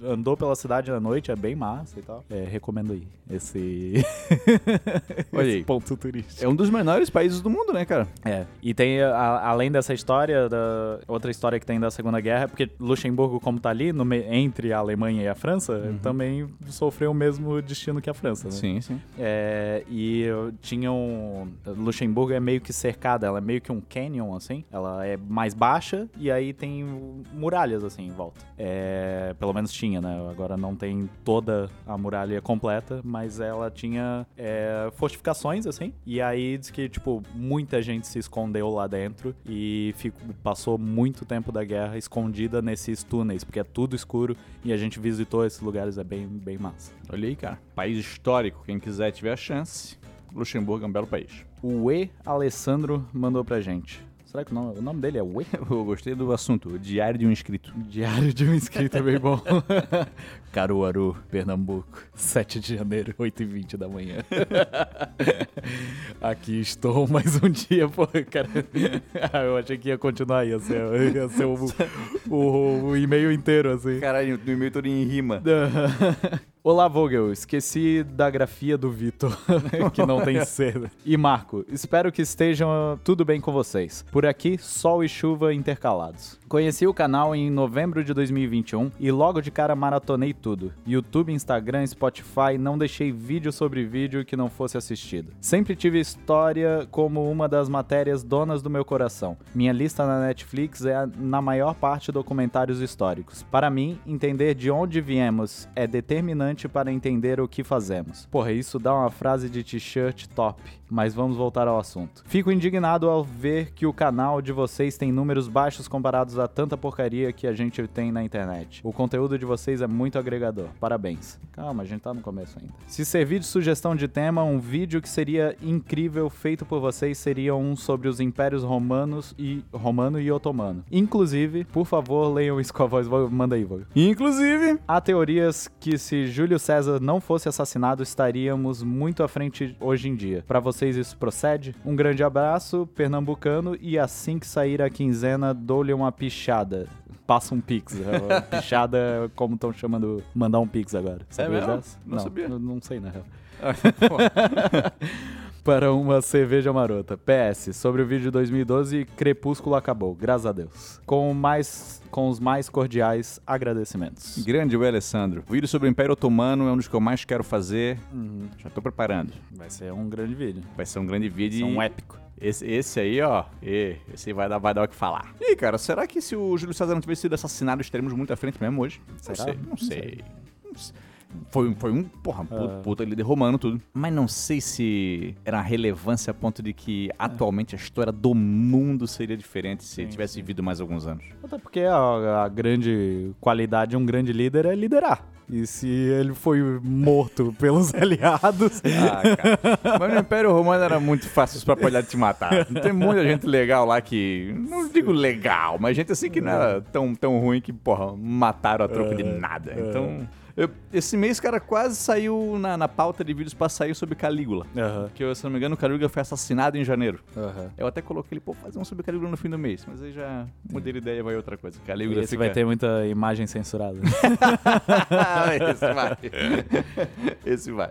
Andou pela cidade à noite, é bem massa e tal. É, recomendo aí esse, Olha esse aí. ponto turístico. É um dos menores países do mundo, né, cara? É, e tem, a- além dessa história, da, outra história que tem da Segunda Guerra, é porque Luxemburgo, como tá ali, no me- entre a Alemanha e a França, também sofreu o mesmo destino que a França, né? Sim, sim. É, e eu tinha um... Luxemburgo é meio que cercada, ela é meio que um canyon, assim. Ela é mais baixa e aí tem muralhas, assim, em volta. É, pelo menos tinha, né? Agora não tem toda a muralha completa, mas ela tinha é, fortificações, assim. E aí diz que, tipo, muita gente se escondeu lá dentro e ficou, passou muito tempo da guerra escondida nesses túneis, porque é tudo escuro e a gente visitou esses lugares, é bem, bem massa. Olha aí, cara. País histórico, quem quiser tiver a chance. Luxemburgo é um belo país. O E. Alessandro mandou pra gente. Será que o nome, o nome dele é E? Eu gostei do assunto, diário de um inscrito. Diário de um inscrito é bem bom. Caruaru, Pernambuco, 7 de janeiro, 8h20 da manhã. Aqui estou mais um dia, pô, cara. Ah, eu achei que ia continuar, ia ser, ia ser o, o- o e-mail inteiro, assim. Caralho, no e-mail todo em rima. Olá, Vogel. Esqueci da grafia do Vitor, que não tem cedo. E Marco, espero que estejam tudo bem com vocês. Por aqui, sol e chuva intercalados. Conheci o canal em novembro de 2021 e logo de cara maratonei tudo. YouTube, Instagram, Spotify, não deixei vídeo sobre vídeo que não fosse assistido. Sempre tive história como uma das matérias donas do meu coração. Minha lista na Netflix é, na maior parte, documentários históricos. Para mim, entender de onde viemos é determinante para entender o que fazemos. Porra, isso dá uma frase de t-shirt top. Mas vamos voltar ao assunto. Fico indignado ao ver que o canal de vocês tem números baixos comparados a tanta porcaria que a gente tem na internet. O conteúdo de vocês é muito agregador. Parabéns. Calma, a gente tá no começo ainda. Se servir de sugestão de tema, um vídeo que seria incrível feito por vocês seria um sobre os impérios romanos e romano e otomano. Inclusive, por favor, leiam isso com a voz. Manda aí, Vogue. Inclusive, Há teorias que se Júlio César não fosse assassinado, estaríamos muito à frente hoje em dia. Pra vocês isso procede? Um grande abraço, pernambucano, e assim que sair a quinzena, dou-lhe uma pichada. Passa um pix. é, pichada, como estão chamando, mandar um pix agora. Sabia mesmo? dessa? Não sabia. Não, não sei, na real. pô, Para uma cerveja marota. PS, sobre o vídeo de 2012, Crepúsculo acabou, graças a Deus. Com mais com os mais cordiais agradecimentos. grande o Alessandro. O vídeo sobre o Império Otomano é um dos que eu mais quero fazer. Uhum. Já tô preparando. Vai ser um grande vídeo. Vai ser um grande vídeo. Vai ser um épico. Esse, esse aí, ó, e, esse aí vai dar, vai dar o que falar. E aí, cara, será que se o Júlio César não tivesse sido assassinado, estaremos muito à frente mesmo hoje? Será? Não sei, não Não sei. sei. Não sei. Foi, foi um, porra, puta, Ah. puta líder romano, tudo. Mas não sei se era uma relevância a ponto de que atualmente a história do mundo seria diferente se ele Sim, tivesse sim. vivido mais alguns anos. Até porque a, a grande qualidade de um grande líder é liderar. E se ele foi morto pelos aliados. Ah, cara. Mas no Império Romano era muito fácil pra apoiar te matar. Tem muita gente legal lá que. Não digo legal, mas gente assim que não era tão, tão ruim que, porra, mataram a troco de É, nada. é. Então. Eu- esse mês, cara, quase saiu na, na pauta de vídeos pra sair sobre Calígula. Aham, Que, se não me engano, o Calígula foi assassinado em janeiro. aham. Eu até coloquei ele, pô, fazer um sobre Calígula no fim do mês. Mas aí já mudei de ideia, vai outra coisa. Calígula Esse fica... vai ter muita imagem censurada. Esse vai. Esse vai.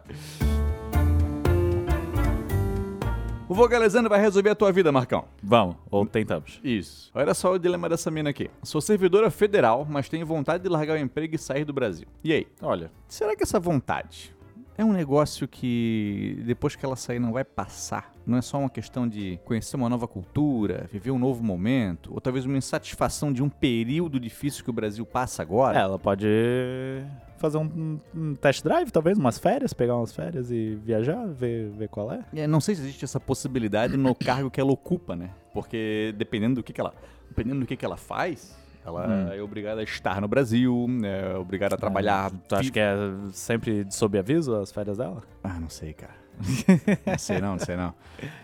O Vogalezando vai resolver a tua vida, Marcão. Vamos, ou tentamos. Isso. Olha só o dilema dessa mina aqui. Sou servidora federal, mas tenho vontade de largar o emprego e sair do Brasil. E aí? Olha, Será que essa vontade é um negócio que depois que ela sair não vai passar? Não é só uma questão de conhecer uma nova cultura, viver um novo momento, ou talvez uma insatisfação de um período difícil que o Brasil passa agora? ela pode fazer um, um test drive, talvez, umas férias, pegar umas férias e viajar, ver, ver qual é. É, não sei se existe essa possibilidade no cargo que ela ocupa, né? Porque dependendo do que, que ela, dependendo do que, que ela faz, ela Hum. é obrigada a estar no Brasil, é obrigada a trabalhar. Tu acha que é sempre sob aviso as férias dela? Ah, não sei, cara. não sei não, não sei não.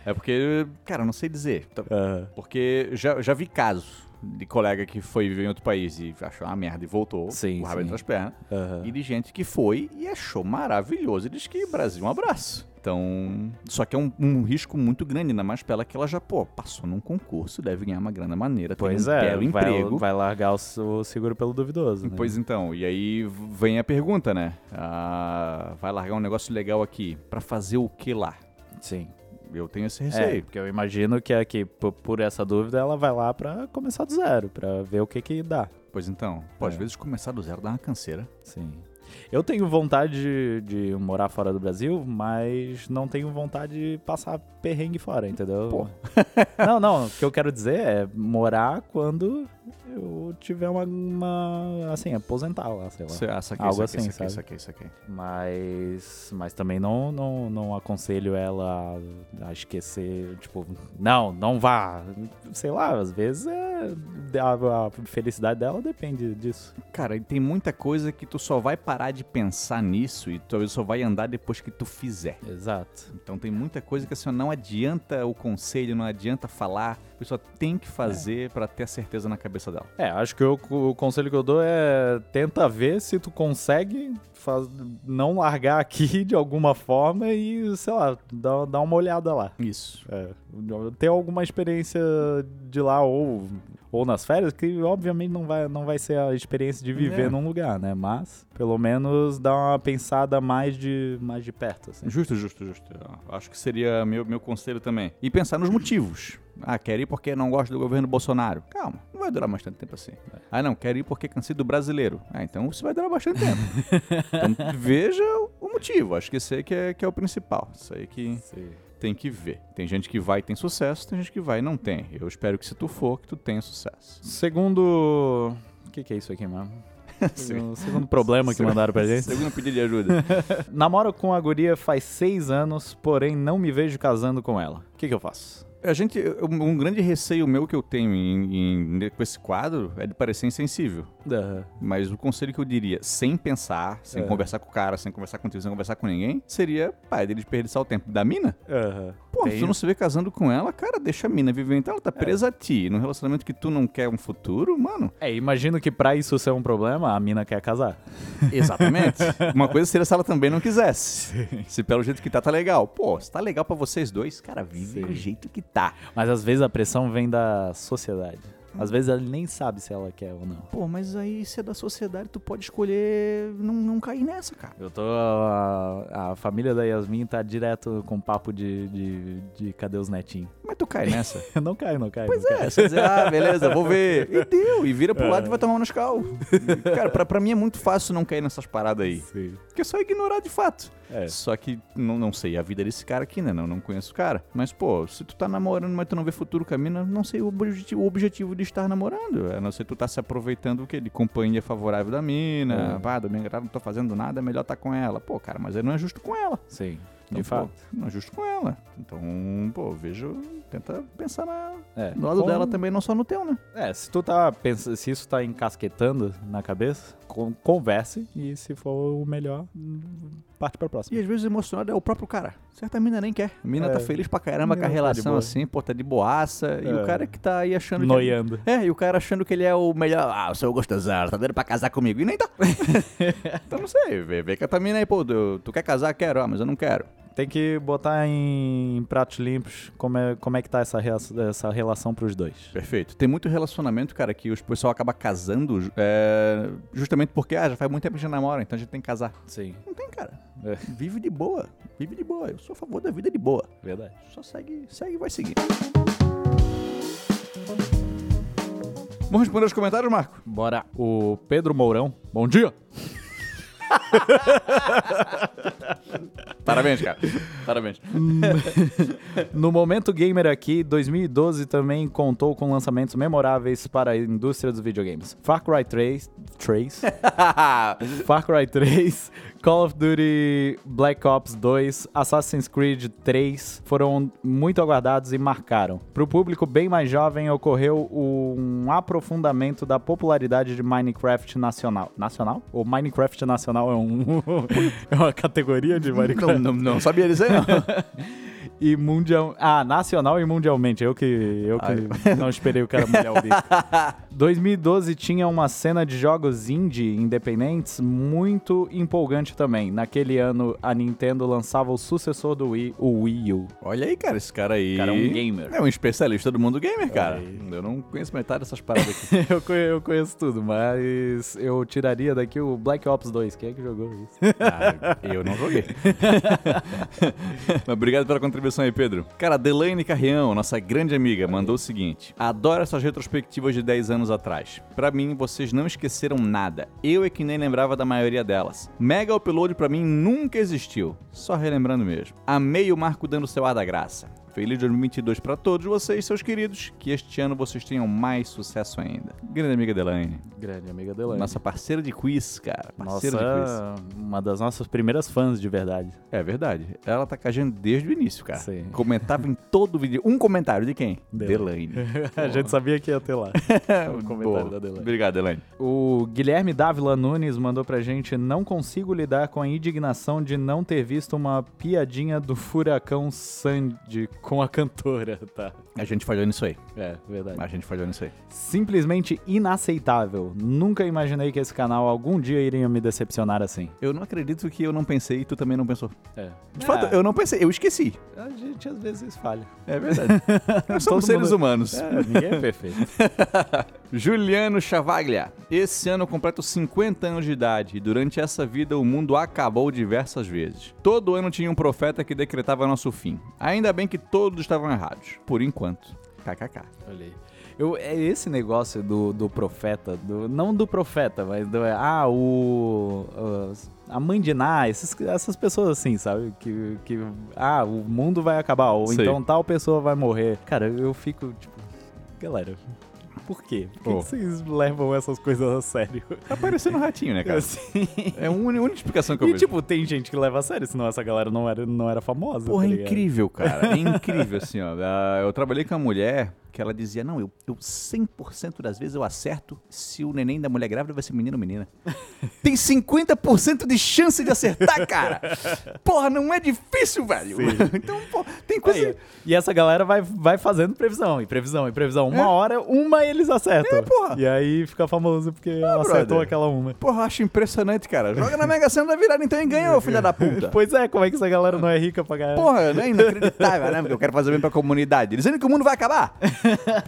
É porque, cara, não sei dizer. Aham. Porque já, já vi casos de colega que foi viver em outro país e achou uma merda e voltou Sim, com o rabo entre as pernas. Aham. E de gente que foi e achou maravilhoso. E diz que Brasil, um abraço. Então, só que é um, um risco muito grande, ainda mais pra ela que ela já, pô, passou num concurso, deve ganhar uma grana maneira, Pois um é, vai, emprego. vai largar o, o seguro pelo duvidoso. Né? Pois então, e aí vem a pergunta, né? Ah, vai largar um negócio legal aqui, pra fazer o que lá? Sim. Eu tenho esse É, receio. porque eu imagino que aqui, por, por essa dúvida, ela vai lá pra começar do zero, pra ver o que que dá. Pois então, pô, às É. vezes começar do zero dá uma canseira. Sim. Eu tenho vontade de, de morar fora do Brasil, mas não tenho vontade de passar perrengue fora, entendeu? Pô. Não, não. O que eu quero dizer é morar quando eu tiver uma, uma assim, aposentar lá, sei lá. Cê- Ah, saquei, Algo saquei, assim, saquei, sabe? saquei, saquei. Mas, mas também não, não, não aconselho ela a, a esquecer, tipo, não, não vá. Sei lá, às vezes é, a, a felicidade dela depende disso. Cara, e tem muita coisa que tu só vai parar de pensar nisso e talvez só vai andar depois que tu fizer. Exato. Então tem muita coisa que assim, não adianta o conselho, não adianta falar, a pessoa tem que fazer pra ter a certeza na cabeça dela. É, acho que eu- o conselho que eu dou é tenta ver se tu consegue faz- não largar aqui de alguma forma e, sei lá, dá, dá uma olhada lá. Isso. É, ter alguma experiência de lá ou ou nas férias, que obviamente não vai, não vai ser a experiência de viver É. num lugar, né? Mas, pelo menos, dá uma pensada mais de, mais de perto, assim. Justo, justo, justo. Acho que seria meu, meu conselho também. E pensar nos motivos. Ah, quer ir porque não gosta do governo Bolsonaro. Calma, não vai durar bastante tempo assim. Ah, não, quer ir porque cansei do brasileiro. Ah, então isso vai durar bastante tempo. então veja o motivo. Acho que esse aí que é, que é o principal. Isso aí que tem que ver. Tem gente que vai e tem sucesso, tem gente que vai e não tem. Eu espero que se tu for, que tu tenha sucesso. Segundo... O que, que é isso aqui, mano? Segundo, segundo problema que mandaram pra gente. Segundo pedido de ajuda. Namoro com a guria faz seis anos, porém não me vejo casando com ela. O que, que eu faço? A gente, um grande receio meu que eu tenho em, em- com esse quadro é de parecer insensível. Mas o conselho que eu diria, sem pensar, sem É. conversar com o cara, sem conversar contigo, sem conversar com ninguém, seria, pai, dele desperdiçar o tempo da mina. Pô, Tem- se tu não se vê casando com ela, cara, deixa a mina viver. Então ela tá presa a ti. Num relacionamento que tu não quer um futuro, mano. É, imagino que pra isso ser um problema, a mina quer casar. Exatamente. Uma coisa seria se ela também não quisesse. Se pelo jeito que tá, tá legal. Pô, se tá legal pra vocês dois, cara, vive Sim. do jeito que tá. Mas às vezes a pressão vem da sociedade. Às vezes ela nem sabe se ela quer ou não. Pô, mas aí se é da sociedade, tu pode escolher não, não cair nessa, cara. Eu tô. A, a família da Yasmin tá direto com papo de, de, de cadê os netinhos? Mas tu cai nessa. não cai, não cai. Pois não é, cai. você dizer, ah, beleza, vou ver. E deu, e vira pro lado e vai tomar um Nescau. Cara, pra, pra mim é muito fácil não cair nessas paradas aí. Sim. Porque é só ignorar de fato. É. Só que não, não sei a vida desse cara aqui, né? Não, não conheço o cara. Mas, pô, se tu tá namorando, mas tu não vê futuro com a mina, não sei o objetivo, o objetivo de estar namorando. A não ser tu tá se aproveitando o quê? De companhia favorável da mina. É. Pá, domingo não tô fazendo nada, é melhor tá com ela. Pô, cara, mas aí não é justo com ela. Sim. Então, De pô, fato. não é justo com ela. Então, pô, vejo, tenta pensar na, É. do lado Com- dela também, não só no teu, né? É, se tu tá pensando, se isso tá encasquetando na cabeça, con- converse e se for o melhor, parte pra próxima. E às vezes o emocionado é o próprio cara. Certa mina nem quer. A mina É. tá feliz pra caramba com a tá de relação boa. assim, pô, tá de boaça. E É. o cara que tá aí achando que. Noiando. É, e o cara achando que ele é o melhor. Ah, o gostosão, tá dando pra casar comigo. E nem tá. então não sei, vê, vê com a tua mina aí, pô, tu, tu quer casar? Quero, ah, mas eu não quero. Tem que botar em pratos limpos como é, como é que tá essa, rea- essa relação pros dois. Perfeito. Tem muito relacionamento, cara, que o pessoal acaba casando é, justamente porque, ah, já faz muito tempo que a gente namora, então a gente tem que casar. Sim, Não tem, cara. É. Vive de boa. Vive de boa. Eu sou a favor da vida de boa. verdade. Só segue, segue e vai seguir. Vamos responder os comentários, Marco? Bora. O Pedro Mourão, bom dia. Parabéns, cara. Parabéns. No Momento Gamer aqui, 2012 também contou com lançamentos memoráveis para a indústria dos videogames. Far Cry 3, 3 Far Cry 3, Call of Duty Black Ops 2, Assassin's Creed 3 foram muito aguardados e marcaram. Para o público bem mais jovem, ocorreu um aprofundamento da popularidade de Minecraft nacional. Nacional? O Minecraft nacional é, um, é uma categoria de Minecraft? não, não, não sabia dizer, não. E mundial. Ah, nacional e mundialmente. Eu que, eu que não esperei o cara molhar o bico. 2012 tinha uma cena de jogos indie independentes muito empolgante também. Naquele ano, a Nintendo lançava o sucessor do Wii, o Wii U. Olha aí, cara, esse cara aí. O cara é um gamer. É um especialista do mundo gamer, cara. aí. Eu não conheço metade dessas paradas aqui. eu, conhe- eu conheço tudo, mas eu tiraria daqui o Black Ops 2. Quem é que jogou isso? Ah, eu não joguei. Mas obrigado pela contribuição aí, Pedro. Cara, Delaine Carrião, nossa grande amiga, mandou o seguinte: Adoro essas retrospectivas de 10 anos atrás. Pra mim, vocês não esqueceram nada. Eu é que nem lembrava da maioria delas. Mega Upload pra mim nunca existiu. Só relembrando mesmo. Amei o Marco dando seu ar da graça. Feliz 2022 pra todos vocês, seus queridos. Que este ano vocês tenham mais sucesso ainda. Grande amiga Delaine. Grande amiga Delaney. Nossa parceira de quiz, cara. Parceira de quiz. Nossa, uma das nossas primeiras fãs de verdade. É verdade. Ela tá gente desde o início, cara. Sim. Comentava em todo vídeo. Um comentário de quem? Delaine. Delaine. a gente sabia que ia ter lá. o comentário Boa. da Delaine. Obrigado, Delaine. O Guilherme Dávila Nunes mandou pra gente: Não consigo lidar com a indignação de não ter visto uma piadinha do furacão Sandy com a cantora, tá? A gente falhou nisso aí. É, verdade. A gente falhou nisso aí. Simplesmente inaceitável. Nunca imaginei que esse canal algum dia iria me decepcionar assim. Eu não acredito que eu não pensei e tu também não pensou. É. De fato, eu não pensei, eu esqueci. A gente às vezes falha. É verdade. Nós somos seres mundo- humanos. É, ninguém é perfeito. Juliano Chavaglia. Esse ano eu completo 50 anos de idade e durante essa vida o mundo acabou diversas vezes. Todo ano tinha um profeta que decretava nosso fim. Ainda bem que todos estavam errados. Por enquanto. KKK. Olhei. Eu, é esse negócio do, do profeta, do, não do profeta, mas do, ah, o. a mãe de Ná, esses- essas pessoas assim, sabe? Que, que. Ah, o mundo vai acabar, ou Sei. então tal pessoa vai morrer. Cara, eu fico, tipo. Galera, por quê? Por que, Pô. que vocês levam essas coisas a sério? Tá parecendo um ratinho, né, cara? Assim. É a única explicação que eu E, vejo. tipo, tem gente que leva a sério, senão essa galera não era, não era famosa. Porra, tá é incrível, cara. É incrível, assim, ó. Ah, Eu trabalhei com uma mulher que ela dizia, não, eu, eu 100% das vezes eu acerto se o neném da mulher grávida vai ser menino ou menina. Tem 50% de chance de acertar, cara. Porra, não é difícil, velho. Então, pô, tem coisa... Aí, e essa galera vai, vai fazendo previsão, e previsão, e previsão. Uma É. hora, uma eles acertam. É, porra. E aí fica famoso porque ela acertou brother. aquela uma. Porra, acho impressionante, cara. Joga na Mega Sena da virada então e ganha, ô filha da puta. Pois é, como é que essa galera não é rica pra ganhar? Porra, não é inacreditável, né? Porque eu quero fazer bem pra comunidade. Dizendo que o mundo vai acabar.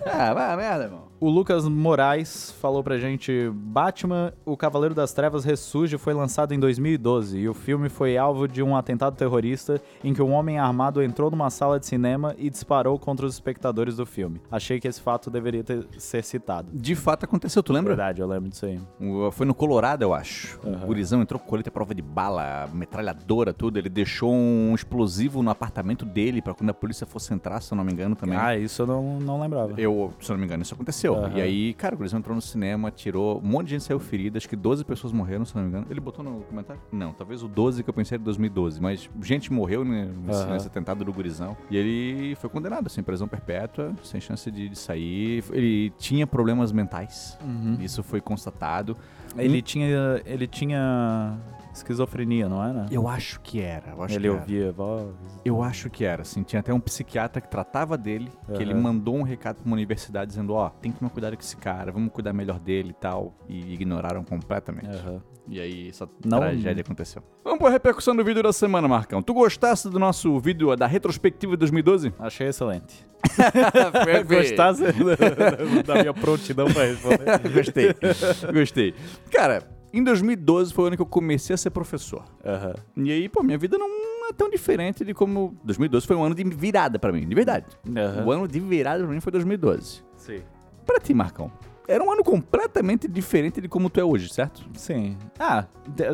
Ah, vai merda, irmão. O Lucas Moraes falou pra gente: Batman, o Cavaleiro das Trevas ressurge foi lançado em 2012 e o filme foi alvo de um atentado terrorista em que um homem armado entrou numa sala de cinema e disparou contra os espectadores do filme. Achei que esse fato deveria ter- ser citado. De fato aconteceu, tu lembra? Verdade, eu lembro disso aí. O- Foi no Colorado, eu acho. Aham. O gurizão entrou com colete à prova de bala, metralhadora, tudo. Ele deixou um explosivo no apartamento dele pra quando a polícia fosse entrar, se eu não me engano, também. Ah, isso eu não, não lembrava. Eu, se eu não me engano, isso aconteceu. Aham. E aí, cara, o gurizão entrou no cinema, tirou. Um monte de gente saiu ferida, acho que 12 pessoas morreram, se não me engano. Ele botou no comentário? Não, talvez o 12 que eu pensei era 2012, mas gente morreu né, nesse, Aham. nesse atentado do gurizão. E ele foi condenado, assim, prisão perpétua, sem chance de, de sair. Ele tinha problemas mentais. Uhum. Isso foi constatado. Ele tinha. Ele tinha esquizofrenia, não era? Eu acho que era. Eu acho ele que era. ouvia voz. Eu acho que era, assim. Tinha até um psiquiatra que tratava dele, que ele mandou um recado pra uma universidade dizendo, ó, tem que tomar cuidado com esse cara, vamos cuidar melhor dele e tal. E ignoraram completamente. Aham. E aí essa Não- tragédia aconteceu. Vamos pra repercussão do vídeo da semana, Marcão. Tu gostaste do nosso vídeo da retrospectiva de 2012? Achei excelente. Gostasse da minha prontidão pra responder. Gostei. Gostei. Cara, em 2012 foi o ano que eu comecei a ser professor. Aham. E aí, pô, minha vida não é tão diferente de como... 2012 foi um ano de virada pra mim, de verdade. Aham. O ano de virada pra mim foi 2012. Sim. Pra ti, Marcão, era um ano completamente diferente de como tu é hoje, certo? Sim. Ah,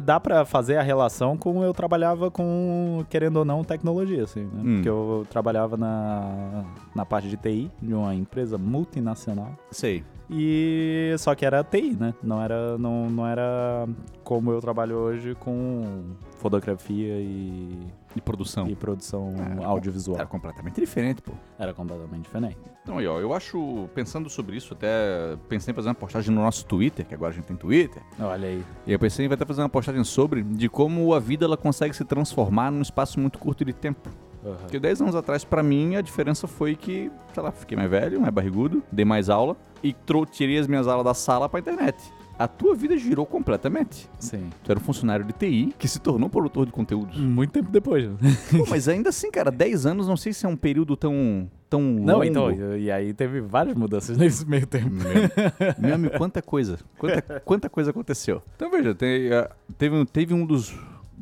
dá pra fazer a relação com eu trabalhava com, querendo ou não, tecnologia, assim, né? Hum. Porque eu trabalhava na, na parte de TI de uma empresa multinacional. Sei. E só que era TI, né? Não era, não, não era como eu trabalho hoje com fotografia e, De produção. e produção Ah, audiovisual. Era completamente diferente, pô. Era completamente diferente. Então aí, ó, eu acho, pensando sobre isso, até pensei em fazer uma postagem no nosso Twitter, que agora a gente tem Twitter. Olha aí. E eu pensei em até fazer uma postagem sobre de como a vida ela consegue se transformar num espaço muito curto de tempo. Aham. Porque 10 anos atrás, pra mim, a diferença foi que, sei lá, fiquei mais velho, mais barrigudo, dei mais aula e tirei as minhas aulas da sala pra internet. A tua vida girou completamente. Sim. Tu era um funcionário de TI que se tornou produtor de conteúdos. Muito tempo depois. né? Pô, mas ainda assim, cara, 10 anos não sei se é um período tão, tão longo. Não, então, e aí teve várias mudanças nesse meio tempo. Meu, meu amigo, quanta coisa, quanta, quanta coisa aconteceu. Então veja, ah, teve, teve um dos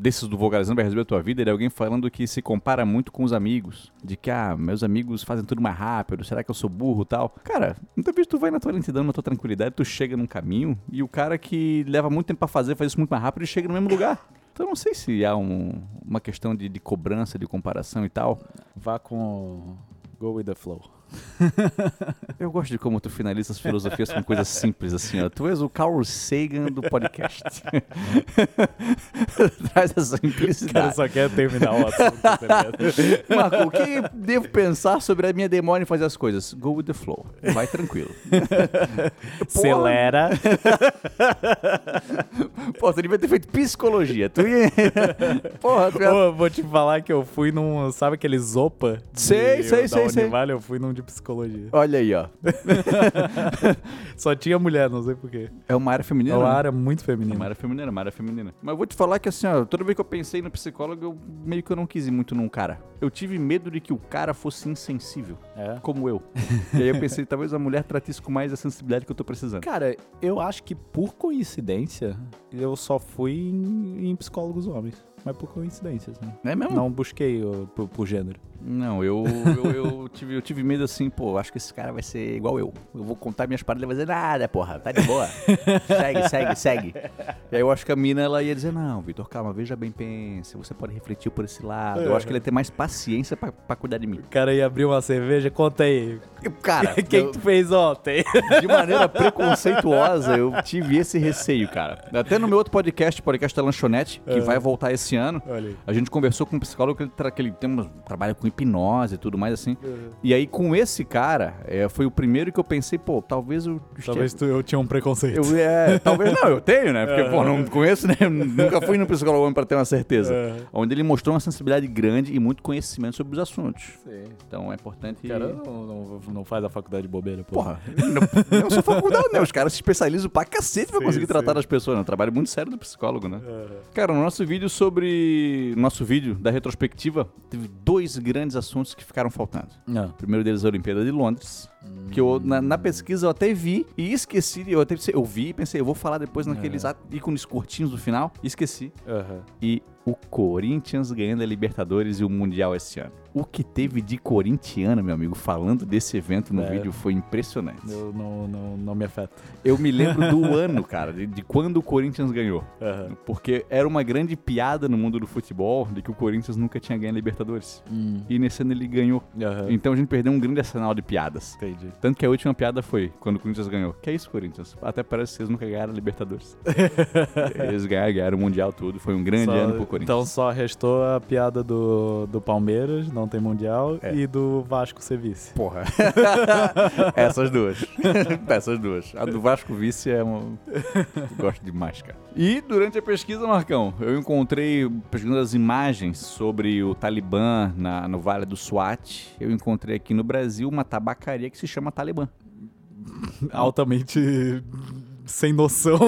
desses do Vulgarizando vai resolver a tua vida, ele é alguém falando que se compara muito com os amigos. De que, ah, meus amigos fazem tudo mais rápido, será que eu sou burro tal? Cara, muitas vezes tu vai na tua lentidão, na tua tranquilidade, tu chega num caminho e o cara que leva muito tempo pra fazer, faz isso muito mais rápido e chega no mesmo lugar. Então não sei se há um- uma questão de, de cobrança, de comparação e tal. Vá com Go with the flow. Eu gosto de como tu finaliza as filosofias com coisas simples, assim, ó. Tu és o Carl Sagan do podcast. Traz essa O cara simplicidade. só quer terminar o assunto, tá? Marco, o que devo pensar sobre a minha demônio fazer as coisas? Go with the flow. Vai tranquilo. Acelera. Pô, tu devia ter feito psicologia. Tu ia... Porra, tu ia... Ô, vou te falar que eu fui num. Sabe aquele Zopa? Sei, de- sei, sei, sei. Univale? Eu fui num de psicologia. Olha aí, ó. Só tinha mulher, não sei porquê. É uma área É feminina. uma né? área muito É feminina. uma área feminina, uma área feminina. Mas eu vou te falar que assim, ó, toda vez que eu pensei no psicólogo, eu meio que eu não quis ir muito num cara. Eu tive medo de que o cara fosse insensível, É. como eu. e aí eu pensei, talvez a mulher trate isso com mais a sensibilidade que eu tô precisando. Cara, eu acho que por coincidência, eu só fui em, em psicólogos homens. Mas por coincidência, assim. Não é mesmo? Não busquei ó, por, por gênero. Não, eu, eu, eu tive, eu tive medo assim, pô, acho que esse cara vai ser igual eu. Eu vou contar minhas paradas e ele vai dizer, nada, porra, tá de boa. segue, segue, segue. E aí eu acho que a mina, ela ia dizer, não, Vitor, calma, veja bem, pense, você pode refletir por esse lado. Eu acho que ele ia ter mais paciência pra, pra cuidar de mim. O cara ia abrir uma cerveja, conta aí. Cara, Quem eu- que tu fez ontem? de maneira preconceituosa, eu tive esse receio, cara. Até no meu outro podcast, podcast da Lanchonete, que É. vai voltar esse ano, a gente conversou com um psicólogo que ele, tra- que ele tem um, trabalha com hipnose e tudo mais assim. E aí, com esse cara, é, foi o primeiro que eu pensei, pô, talvez eu Talvez tu, eu tinha um preconceito. Eu, é, talvez não, eu tenho, né? Porque, É. pô, não conheço, né? Nunca fui no psicólogo homem pra ter uma certeza. É. Onde ele mostrou uma sensibilidade grande e muito conhecimento sobre os assuntos. Sim. Então é importante. O cara não, não, não faz a faculdade de bobeira, pô. Porra, não, não sou faculdade, né? Os caras se especializam pra cacete pra Sim, conseguir tratar sim. das pessoas, né? Um trabalho muito sério do psicólogo, né? É. Cara, no nosso vídeo sobre. Nosso vídeo da retrospectiva, teve dois grandes assuntos que ficaram faltando. Não. O primeiro deles é a Olimpíada de Londres. Que eu, na, na pesquisa, eu até vi e esqueci. Eu até eu vi e pensei, eu vou falar depois naqueles É. ícones curtinhos do final. E esqueci. Aham. E o Corinthians ganhando a Libertadores e o Mundial esse ano. O que teve de corintiano, meu amigo, falando desse evento no É. vídeo foi impressionante. Eu não, não, não me afeta. Eu me lembro do ano, cara, de, de quando o Corinthians ganhou. Aham. Porque era uma grande piada no mundo do futebol de que o Corinthians nunca tinha ganho a Libertadores. Hum. E nesse ano ele ganhou. Aham. Então a gente perdeu um grande arsenal de piadas. Entendi. Tanto que a última piada foi quando o Corinthians ganhou. Que é isso, Corinthians? Até parece que vocês nunca ganharam a Libertadores. Eles ganharam, ganharam o Mundial tudo. Foi um grande Só- ano pro Corinthians. Então só restou a piada do, do Palmeiras, não tem Mundial, É. e do Vasco ser vice. Porra. Essas duas. Essas duas. A do Vasco Vice é uma. Gosto demais, cara. E durante a pesquisa, Marcão, eu encontrei, pesquisando as imagens sobre o Talibã na, no Vale do Swat, eu encontrei aqui no Brasil uma tabacaria que se chama Talibã. Altamente sem noção.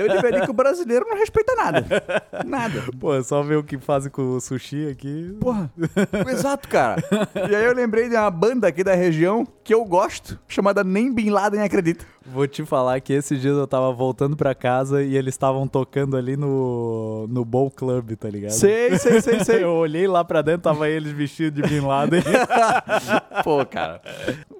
Eu deveria que o brasileiro não respeita nada. Nada. Pô, é só ver o que fazem com o sushi aqui. Porra, exato, cara. E aí eu lembrei de uma banda aqui da região que eu gosto, chamada Nem Bin Laden Acredita. Vou te falar que esses dias eu tava voltando pra casa e eles estavam tocando ali no, no Bowl Club, tá ligado? Sei, sei, sei, sei. Eu olhei lá pra dentro, tava eles vestidos de Bin Laden. Pô, cara.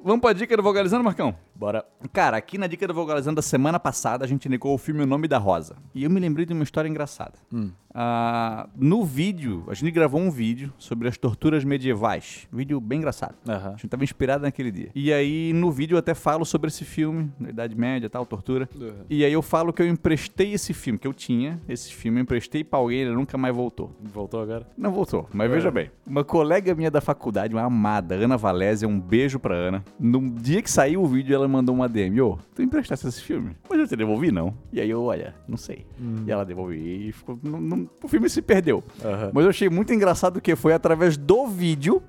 Vamos pra dica do Vogalizando, Marcão? Bora. Cara, aqui na dica do Vogalizando da semana passada, a gente indicou o filme O Nome da Rosa. E eu me lembrei de uma história engraçada. Hum. Ah, no vídeo, a gente gravou um vídeo sobre as torturas medievais. Um vídeo bem engraçado. Aham. A gente tava inspirado naquele dia. E aí, no vídeo, eu até falo sobre esse filme, da Idade Média e tal, tortura. E aí eu falo que eu emprestei esse filme, que eu tinha esse filme, eu emprestei pra alguém, ele nunca mais voltou. Voltou agora? Não voltou, mas veja bem. Uma colega minha da faculdade, uma amada, Ana Valésia, um beijo pra Ana. No dia que saiu o vídeo, ela mandou uma DM. Ô, tu emprestaste esse filme? Mas eu te devolvi, não. E aí eu, olha, não sei. E ela devolveu e ficou... não- não- o filme se perdeu. Aham. Mas eu achei muito engraçado que foi através do vídeo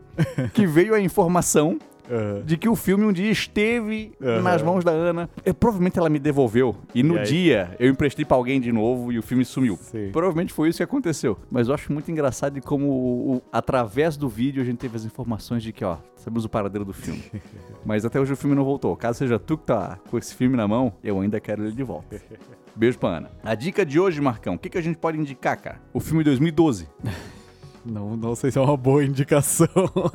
que veio a informação Aham. de que o filme um dia esteve Aham. nas mãos da Ana. Eu, provavelmente ela me devolveu. E no aí? dia eu emprestei pra alguém de novo e o filme sumiu. Sim. Provavelmente foi isso que aconteceu. Mas eu acho muito engraçado de como, o- o- através do vídeo, a gente teve as informações de que, ó, sabemos o paradeiro do filme. Mas até hoje o filme não voltou. Caso seja tu que tá com esse filme na mão, eu ainda quero ele de volta. Beijo pra Ana. A dica de hoje, Marcão, o que, que a gente pode indicar, cara? O filme 2012. Não, não sei se é uma boa indicação.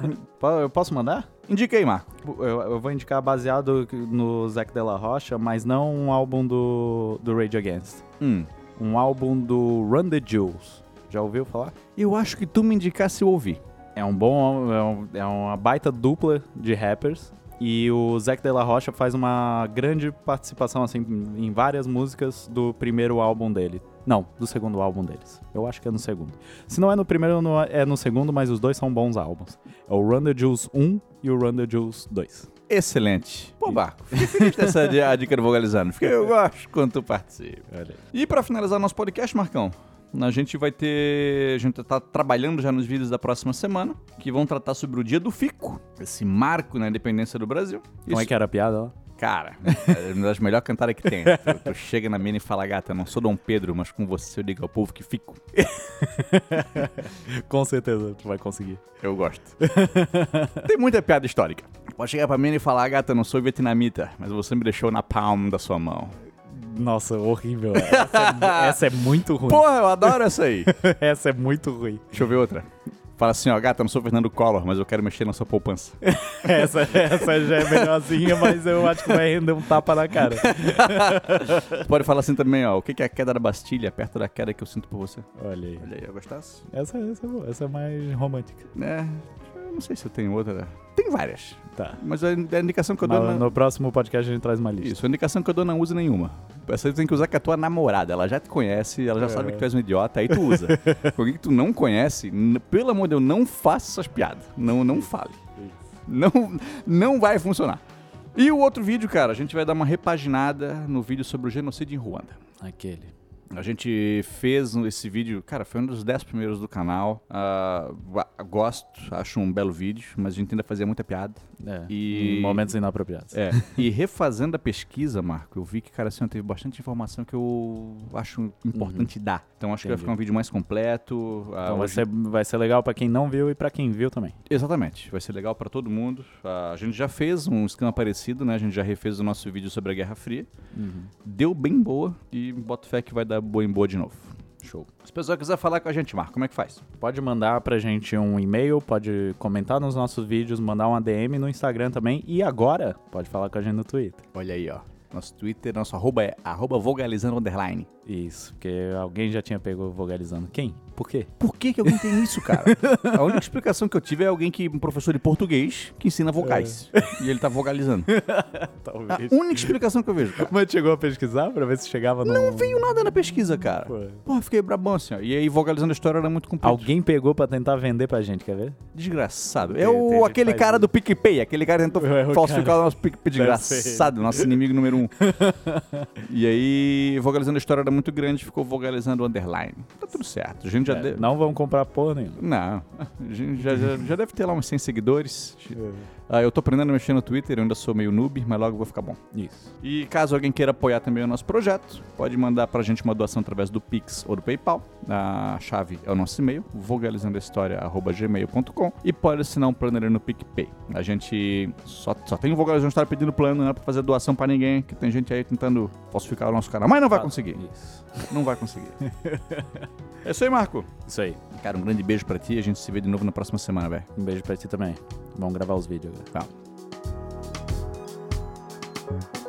Eu posso mandar? Indica aí, Marco. Eu, eu vou indicar baseado no Zac de la Rocha, mas não um álbum do, do Rage Against. Hum. Um álbum do Run the Jewels. Já ouviu falar? Eu acho que tu me indicasse eu ouvir. É um bom. É, um- é uma baita dupla de rappers. E o Zac De La Rocha faz uma grande participação, assim, em várias músicas do primeiro álbum dele. Não, do segundo álbum deles. Eu acho que é no segundo. Se não é no primeiro, não é- é no segundo, mas os dois são bons álbuns. É o Run the Juice 1 e o Run the Juice 2. Excelente. Pô, Marco, fiquei feliz dessa dica do Vogalizando. Fiquei, eu gosto quando tu participa. E pra finalizar nosso podcast, Marcão, a gente vai ter. A gente tá trabalhando já nos vídeos da próxima semana, que vão tratar sobre o dia do Fico, esse marco na independência do Brasil. Como é Isso- que era a piada lá? Cara, é uma das melhores cantadas que tem. Tu, tu chega na mina e fala, gata, não sou Dom Pedro, mas com você eu digo ao povo que fico. Com certeza tu vai conseguir. Eu gosto. Tem muita piada histórica. Pode chegar pra mina e falar, gata, não sou vietnamita, mas você me deixou na palma da sua mão. Nossa, horrível. Essa é, essa é muito ruim. Porra, eu adoro essa aí. Essa é muito ruim. Deixa eu ver outra. Fala assim, ó, gata, não sou Fernando Collor, mas eu quero mexer na sua poupança. Essa, essa já é melhorzinha, mas eu acho que vai render um tapa na cara. Pode falar assim também, ó, o que que é a queda da Bastilha, perto da queda que eu sinto por você. Olha aí. Olha aí, eu gostasse? Essa, essa é boa. Essa é mais romântica. É, eu não sei se eu tenho outra. Tem várias. Tá. Mas a, a indicação que eu dou... Na- no próximo podcast a gente traz uma lista. Isso, a indicação que eu dou não usa nenhuma. Tu tem que usar com a tua namorada. Ela já te conhece, ela já É. sabe que tu és um idiota, aí tu usa. Com alguém que tu não conhece, pelo amor de Deus, não faça essas piadas. Não, não fale. Não, não vai funcionar. E o outro vídeo, cara, a gente vai dar uma repaginada no vídeo sobre o genocídio em Ruanda. Aquele. A gente fez esse vídeo, cara, foi um dos 10 primeiros do canal. Wa- gosto, acho um belo vídeo, mas a gente ainda fazia muita piada. É. E- Momentos inapropriados. É, e refazendo a pesquisa, Marco, eu vi que, cara, assim, teve bastante informação que eu acho importante dar. Então acho que vai Entendi. ficar um vídeo mais completo. ah, Então vai hoje- ser, vai ser legal pra quem não viu e pra quem viu também. Exatamente, vai ser legal pra todo mundo. Ah, a gente já fez um esquema parecido, né? A gente já refez o nosso vídeo sobre a Guerra Fria. Deu bem boa e boto fé que vai dar boa em boa de novo. Show. Se o pessoal quiser falar com a gente, Marco, como é que faz? Pode mandar pra gente um e-mail, pode comentar nos nossos vídeos, mandar uma DM no Instagram também. E agora, pode falar com a gente no Twitter. Olha aí, ó. Nosso Twitter, nosso arroba é arroba vogalizando underline. Isso, porque alguém já tinha pego vogalizando. Quem? Por quê? Por que, que alguém tem isso, cara? A única explicação que eu tive é alguém que, um professor de português, que ensina vocais. E ele tá vogalizando. A Talvez. única explicação que eu vejo, cara. Mas chegou a pesquisar pra ver se chegava no... Não veio nada na pesquisa, cara. Pô. Porra, fiquei brabão assim, ó. E aí, vogalizando a história era muito comprido. Alguém pegou pra tentar vender pra gente, quer ver? Desgraçado. É o, aquele que cara faz do PicPay, aquele cara que tentou É, o falsificar cara. o nosso PicPay. Desgraçado, nosso inimigo número um. e aí, vogalizando a história era muito grande, ficou vogalizando o underline. Tá tudo certo. A gente já É, deve... Não vão comprar porra nenhuma. Não, a gente já, já, já deve ter lá uns 100 seguidores. Ah, eu tô aprendendo a mexer no Twitter, eu ainda sou meio noob, mas logo eu vou ficar bom. Isso. E caso alguém queira apoiar também o nosso projeto, pode mandar pra gente uma doação através do Pix ou do PayPal. A chave é o nosso e-mail, vogalizandohistoria.gmail.com e pode assinar um plano ali no PicPay. A gente só, só tem o Vogalizando História pedindo plano, não é pra fazer doação pra ninguém, que tem gente aí tentando falsificar o nosso canal, mas não vai conseguir. Isso. Não vai conseguir. é isso aí, Marco. Isso aí. Cara, um grande beijo pra ti e a gente se vê de novo na próxima semana, velho. Um beijo pra ti também. Vamos gravar os vídeos agora. Tchau.